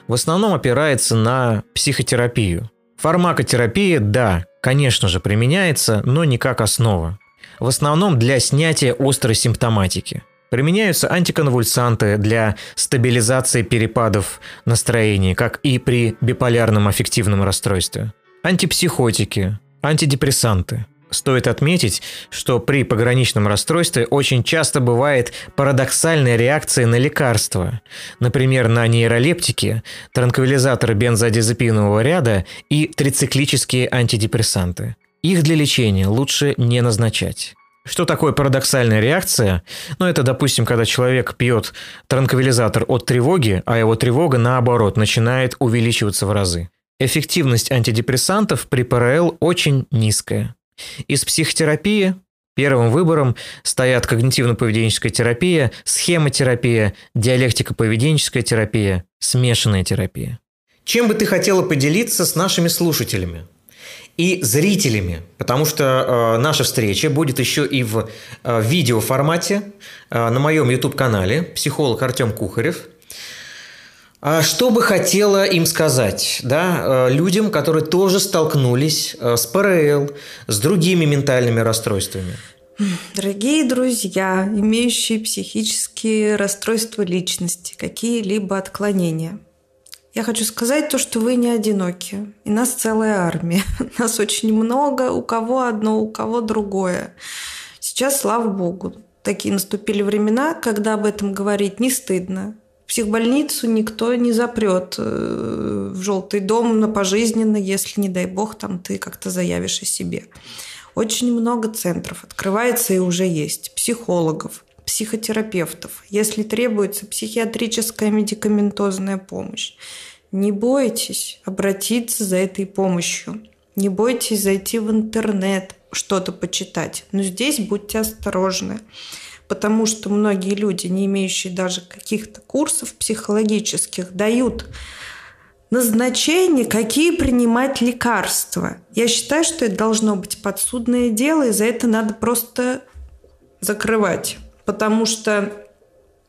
в основном опирается на психотерапию. Фармакотерапия, да, конечно же, применяется, но не как основа. В основном для снятия острой симптоматики. Применяются антиконвульсанты для стабилизации перепадов настроения, как и при биполярном аффективном расстройстве. Антипсихотики, антидепрессанты – Стоит отметить, что при пограничном расстройстве очень часто бывает парадоксальная реакция на лекарства, например, на нейролептики, транквилизаторы бензодиазепинового ряда и трициклические антидепрессанты. Их для лечения лучше не назначать. Что такое парадоксальная реакция? Ну, это, допустим, когда человек пьет транквилизатор от тревоги, а его тревога, наоборот, начинает увеличиваться в разы. Эффективность антидепрессантов при ПРЛ очень низкая. Из психотерапии первым выбором стоят когнитивно-поведенческая терапия, схемотерапия, диалектико-поведенческая терапия, смешанная терапия. Чем бы ты хотела поделиться с нашими слушателями? и зрителями, потому что э, наша встреча будет еще и в э, видеоформате э, на моем YouTube-канале «Психолог Артем Кухарев». А что бы хотела им сказать, да, э, людям, которые тоже столкнулись э, с ПРЛ, с другими ментальными расстройствами?
Дорогие друзья, имеющие психические расстройства личности, какие-либо отклонения – я хочу сказать то, что вы не одиноки. И нас целая армия. Нас очень много, у кого одно, у кого другое. Сейчас, слава богу, такие наступили времена, когда об этом говорить не стыдно. Психбольницу никто не запрет э, в желтый дом на пожизненно, если, не дай бог, там ты как-то заявишь о себе. Очень много центров открывается и уже есть. Психологов, психотерапевтов, если требуется психиатрическая медикаментозная помощь. Не бойтесь обратиться за этой помощью. Не бойтесь зайти в интернет, что-то почитать. Но здесь будьте осторожны, потому что многие люди, не имеющие даже каких-то курсов психологических, дают назначение, какие принимать лекарства. Я считаю, что это должно быть подсудное дело, и за это надо просто закрывать потому что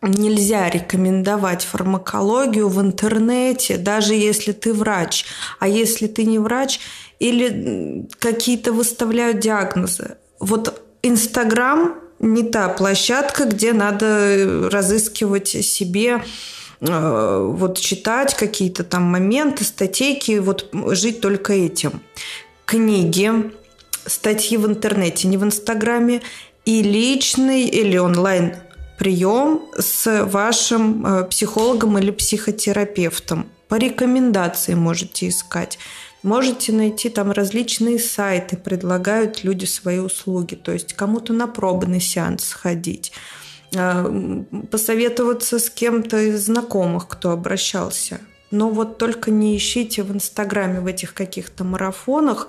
нельзя рекомендовать фармакологию в интернете, даже если ты врач. А если ты не врач, или какие-то выставляют диагнозы. Вот Инстаграм не та площадка, где надо разыскивать себе э, вот читать какие-то там моменты, статейки, вот жить только этим. Книги, статьи в интернете, не в Инстаграме, и личный или онлайн прием с вашим э, психологом или психотерапевтом. По рекомендации можете искать. Можете найти там различные сайты, предлагают люди свои услуги. То есть кому-то на пробный сеанс сходить э, посоветоваться с кем-то из знакомых, кто обращался. Но вот только не ищите в Инстаграме в этих каких-то марафонах,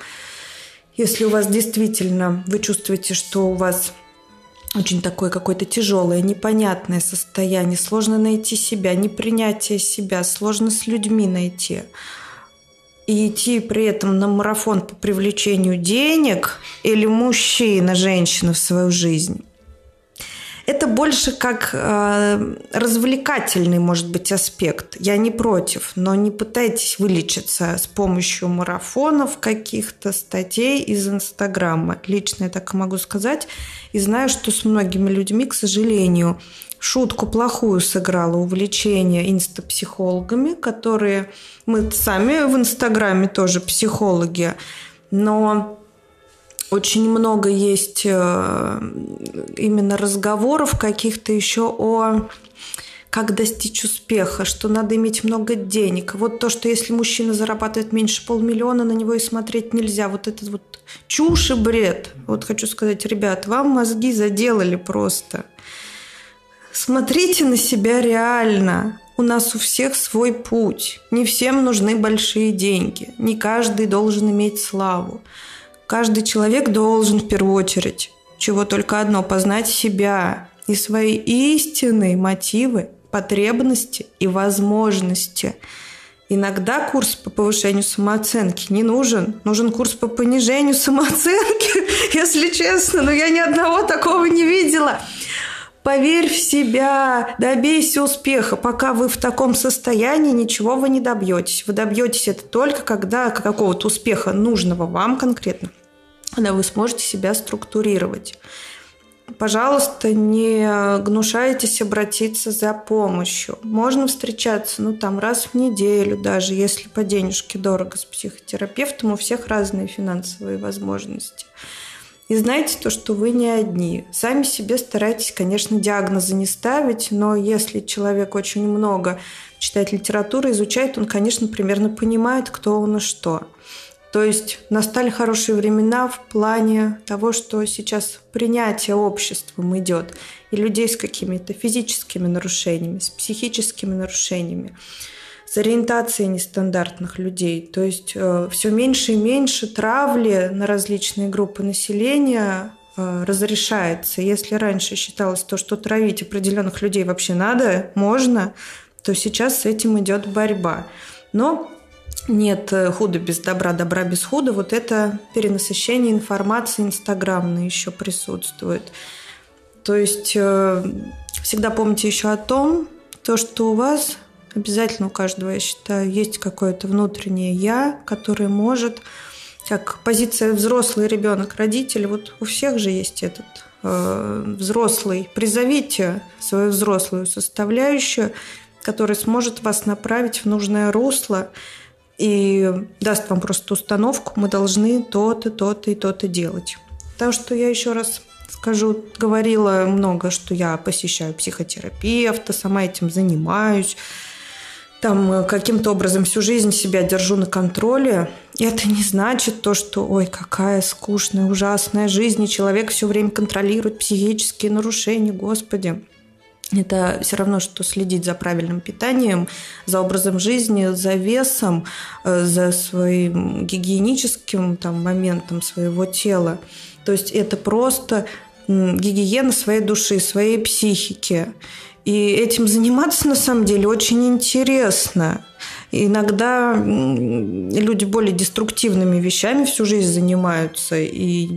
если у вас действительно вы чувствуете, что у вас очень такое какое-то тяжелое, непонятное состояние, сложно найти себя, непринятие себя, сложно с людьми найти. И идти при этом на марафон по привлечению денег или мужчина, женщина в свою жизнь это больше как э, развлекательный, может быть, аспект. Я не против, но не пытайтесь вылечиться с помощью марафонов каких-то статей из Инстаграма. Лично я так могу сказать. И знаю, что с многими людьми, к сожалению, шутку плохую сыграло увлечение инстапсихологами, которые мы сами в Инстаграме тоже психологи, но очень много есть э, именно разговоров каких-то еще о как достичь успеха, что надо иметь много денег. Вот то, что если мужчина зарабатывает меньше полмиллиона, на него и смотреть нельзя. Вот этот вот чушь и бред. Вот хочу сказать, ребят, вам мозги заделали просто. Смотрите на себя реально. У нас у всех свой путь. Не всем нужны большие деньги. Не каждый должен иметь славу. Каждый человек должен в первую очередь чего только одно – познать себя и свои истинные мотивы, потребности и возможности. Иногда курс по повышению самооценки не нужен. Нужен курс по понижению самооценки, если честно. Но я ни одного такого не видела. Поверь в себя, добейся успеха. Пока вы в таком состоянии, ничего вы не добьетесь. Вы добьетесь это только когда какого-то успеха нужного вам конкретно, когда вы сможете себя структурировать. Пожалуйста, не гнушайтесь обратиться за помощью. Можно встречаться, ну, там, раз в неделю даже, если по денежке дорого с психотерапевтом. У всех разные финансовые возможности. И знайте то, что вы не одни. Сами себе старайтесь, конечно, диагнозы не ставить, но если человек очень много читает литературу, изучает, он, конечно, примерно понимает, кто он и что. То есть настали хорошие времена в плане того, что сейчас принятие обществом идет, и людей с какими-то физическими нарушениями, с психическими нарушениями с ориентацией нестандартных людей. То есть э, все меньше и меньше травли на различные группы населения э, разрешается. Если раньше считалось то, что травить определенных людей вообще надо, можно, то сейчас с этим идет борьба. Но нет э, худа без добра, добра без худа, вот это перенасыщение информации инстаграмной еще присутствует. То есть э, всегда помните еще о том, то, что у вас обязательно у каждого, я считаю, есть какое-то внутреннее я, которое может, как позиция взрослый ребенок, родитель, вот у всех же есть этот э, взрослый. Призовите свою взрослую составляющую, которая сможет вас направить в нужное русло и даст вам просто установку, мы должны то-то, то-то и то-то делать. Потому что я еще раз скажу, говорила много, что я посещаю психотерапевта, сама этим занимаюсь, там э, каким-то образом всю жизнь себя держу на контроле. Это не значит то, что ой, какая скучная, ужасная жизнь, и человек все время контролирует психические нарушения, господи. Это все равно, что следить за правильным питанием, за образом жизни, за весом, э, за своим гигиеническим там, моментом своего тела. То есть это просто гигиена своей души, своей психики. И этим заниматься на самом деле очень интересно. Иногда люди более деструктивными вещами всю жизнь занимаются и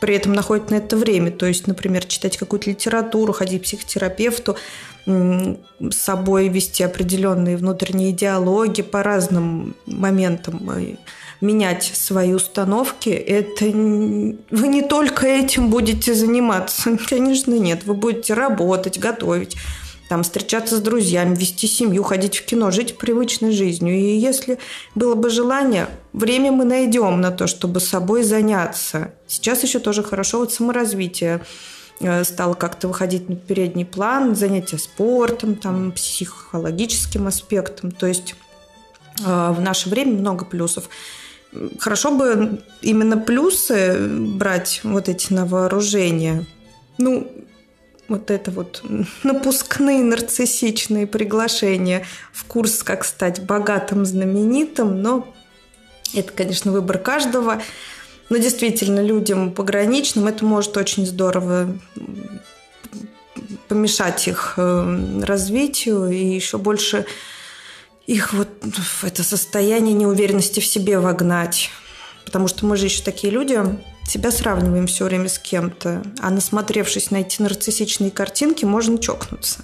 при этом находят на это время. То есть, например, читать какую-то литературу, ходить к психотерапевту, с собой вести определенные внутренние диалоги по разным моментам менять свои установки, это вы не только этим будете заниматься. Конечно, нет. Вы будете работать, готовить, там, встречаться с друзьями, вести семью, ходить в кино, жить привычной жизнью. И если было бы желание, время мы найдем на то, чтобы собой заняться. Сейчас еще тоже хорошо вот саморазвитие э, стало как-то выходить на передний план, занятия спортом, там, психологическим аспектом. То есть э, в наше время много плюсов. Хорошо бы именно плюсы брать вот эти на вооружение. Ну, вот это вот напускные нарциссичные приглашения в курс «Как стать богатым, знаменитым», но это, конечно, выбор каждого. Но действительно, людям пограничным это может очень здорово помешать их э, развитию и еще больше их вот в это состояние неуверенности в себе вогнать. Потому что мы же еще такие люди, себя сравниваем все время с кем-то, а насмотревшись на эти нарциссичные картинки, можно чокнуться.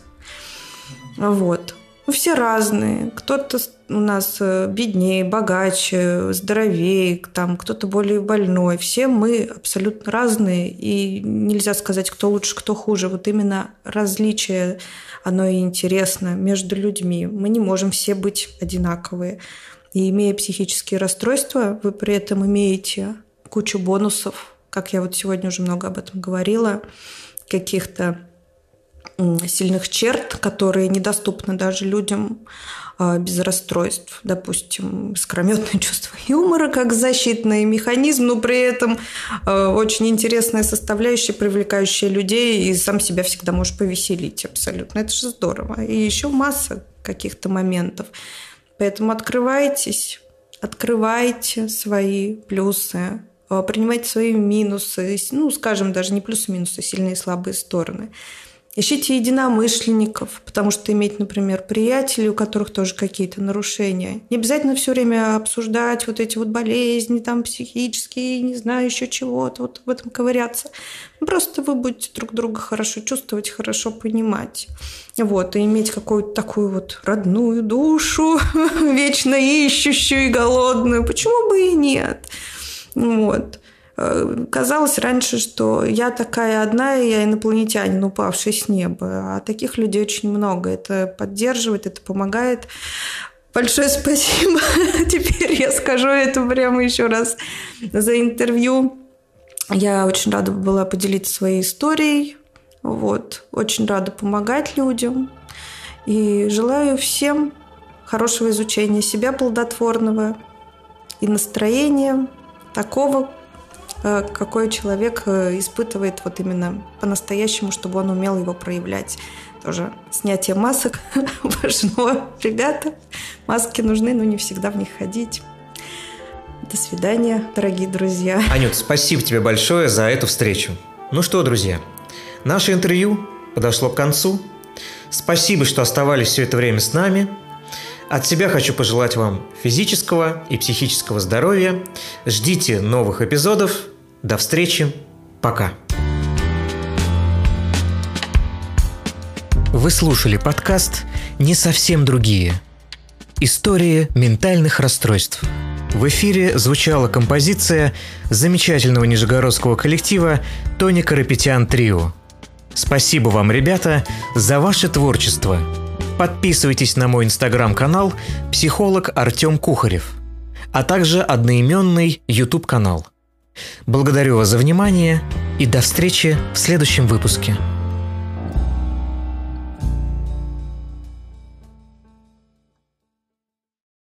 Вот. Мы все разные. Кто-то у нас э, беднее, богаче, здоровее, там кто-то более больной. Все мы абсолютно разные, и нельзя сказать, кто лучше, кто хуже. Вот именно различие оно и интересно между людьми. Мы не можем все быть одинаковые. И имея психические расстройства, вы при этом имеете кучу бонусов, как я вот сегодня уже много об этом говорила, каких-то сильных черт, которые недоступны даже людям а, без расстройств. Допустим, скрометное чувство юмора как защитный механизм, но при этом а, очень интересная составляющая, привлекающая людей, и сам себя всегда можешь повеселить абсолютно. Это же здорово. И еще масса каких-то моментов. Поэтому открывайтесь, открывайте свои плюсы, а, принимайте свои минусы, ну, скажем, даже не плюсы-минусы, сильные и слабые стороны. Ищите единомышленников, потому что иметь, например, приятелей, у которых тоже какие-то нарушения. Не обязательно все время обсуждать вот эти вот болезни, там, психические, не знаю, еще чего-то, вот в этом ковыряться. Просто вы будете друг друга хорошо чувствовать, хорошо понимать. Вот, и иметь какую-то такую вот родную душу, вечно ищущую и голодную. Почему бы и нет? Вот. Э, казалось раньше, что я такая одна, и я инопланетянин, упавший с неба. А таких людей очень много. Это поддерживает, это помогает. Большое спасибо. Теперь я скажу это прямо еще раз за интервью. Я очень рада была поделиться своей историей. Вот. Очень рада помогать людям. И желаю всем хорошего изучения себя плодотворного и настроения такого, какой человек э, испытывает вот именно по-настоящему, чтобы он умел его проявлять. Тоже снятие масок важно. Ребята, маски нужны, но не всегда в них ходить. До свидания, дорогие друзья.
Анют, спасибо тебе большое за эту встречу. Ну что, друзья, наше интервью подошло к концу. Спасибо, что оставались все это время с нами. От себя хочу пожелать вам физического и психического здоровья. Ждите новых эпизодов. До встречи. Пока. Вы слушали подкаст «Не совсем другие». Истории ментальных расстройств. В эфире звучала композиция замечательного нижегородского коллектива Тони Карапетян Трио. Спасибо вам, ребята, за ваше творчество – Подписывайтесь на мой инстаграм-канал «Психолог Артем Кухарев», а также одноименный YouTube-канал. Благодарю вас за внимание и до встречи в следующем выпуске.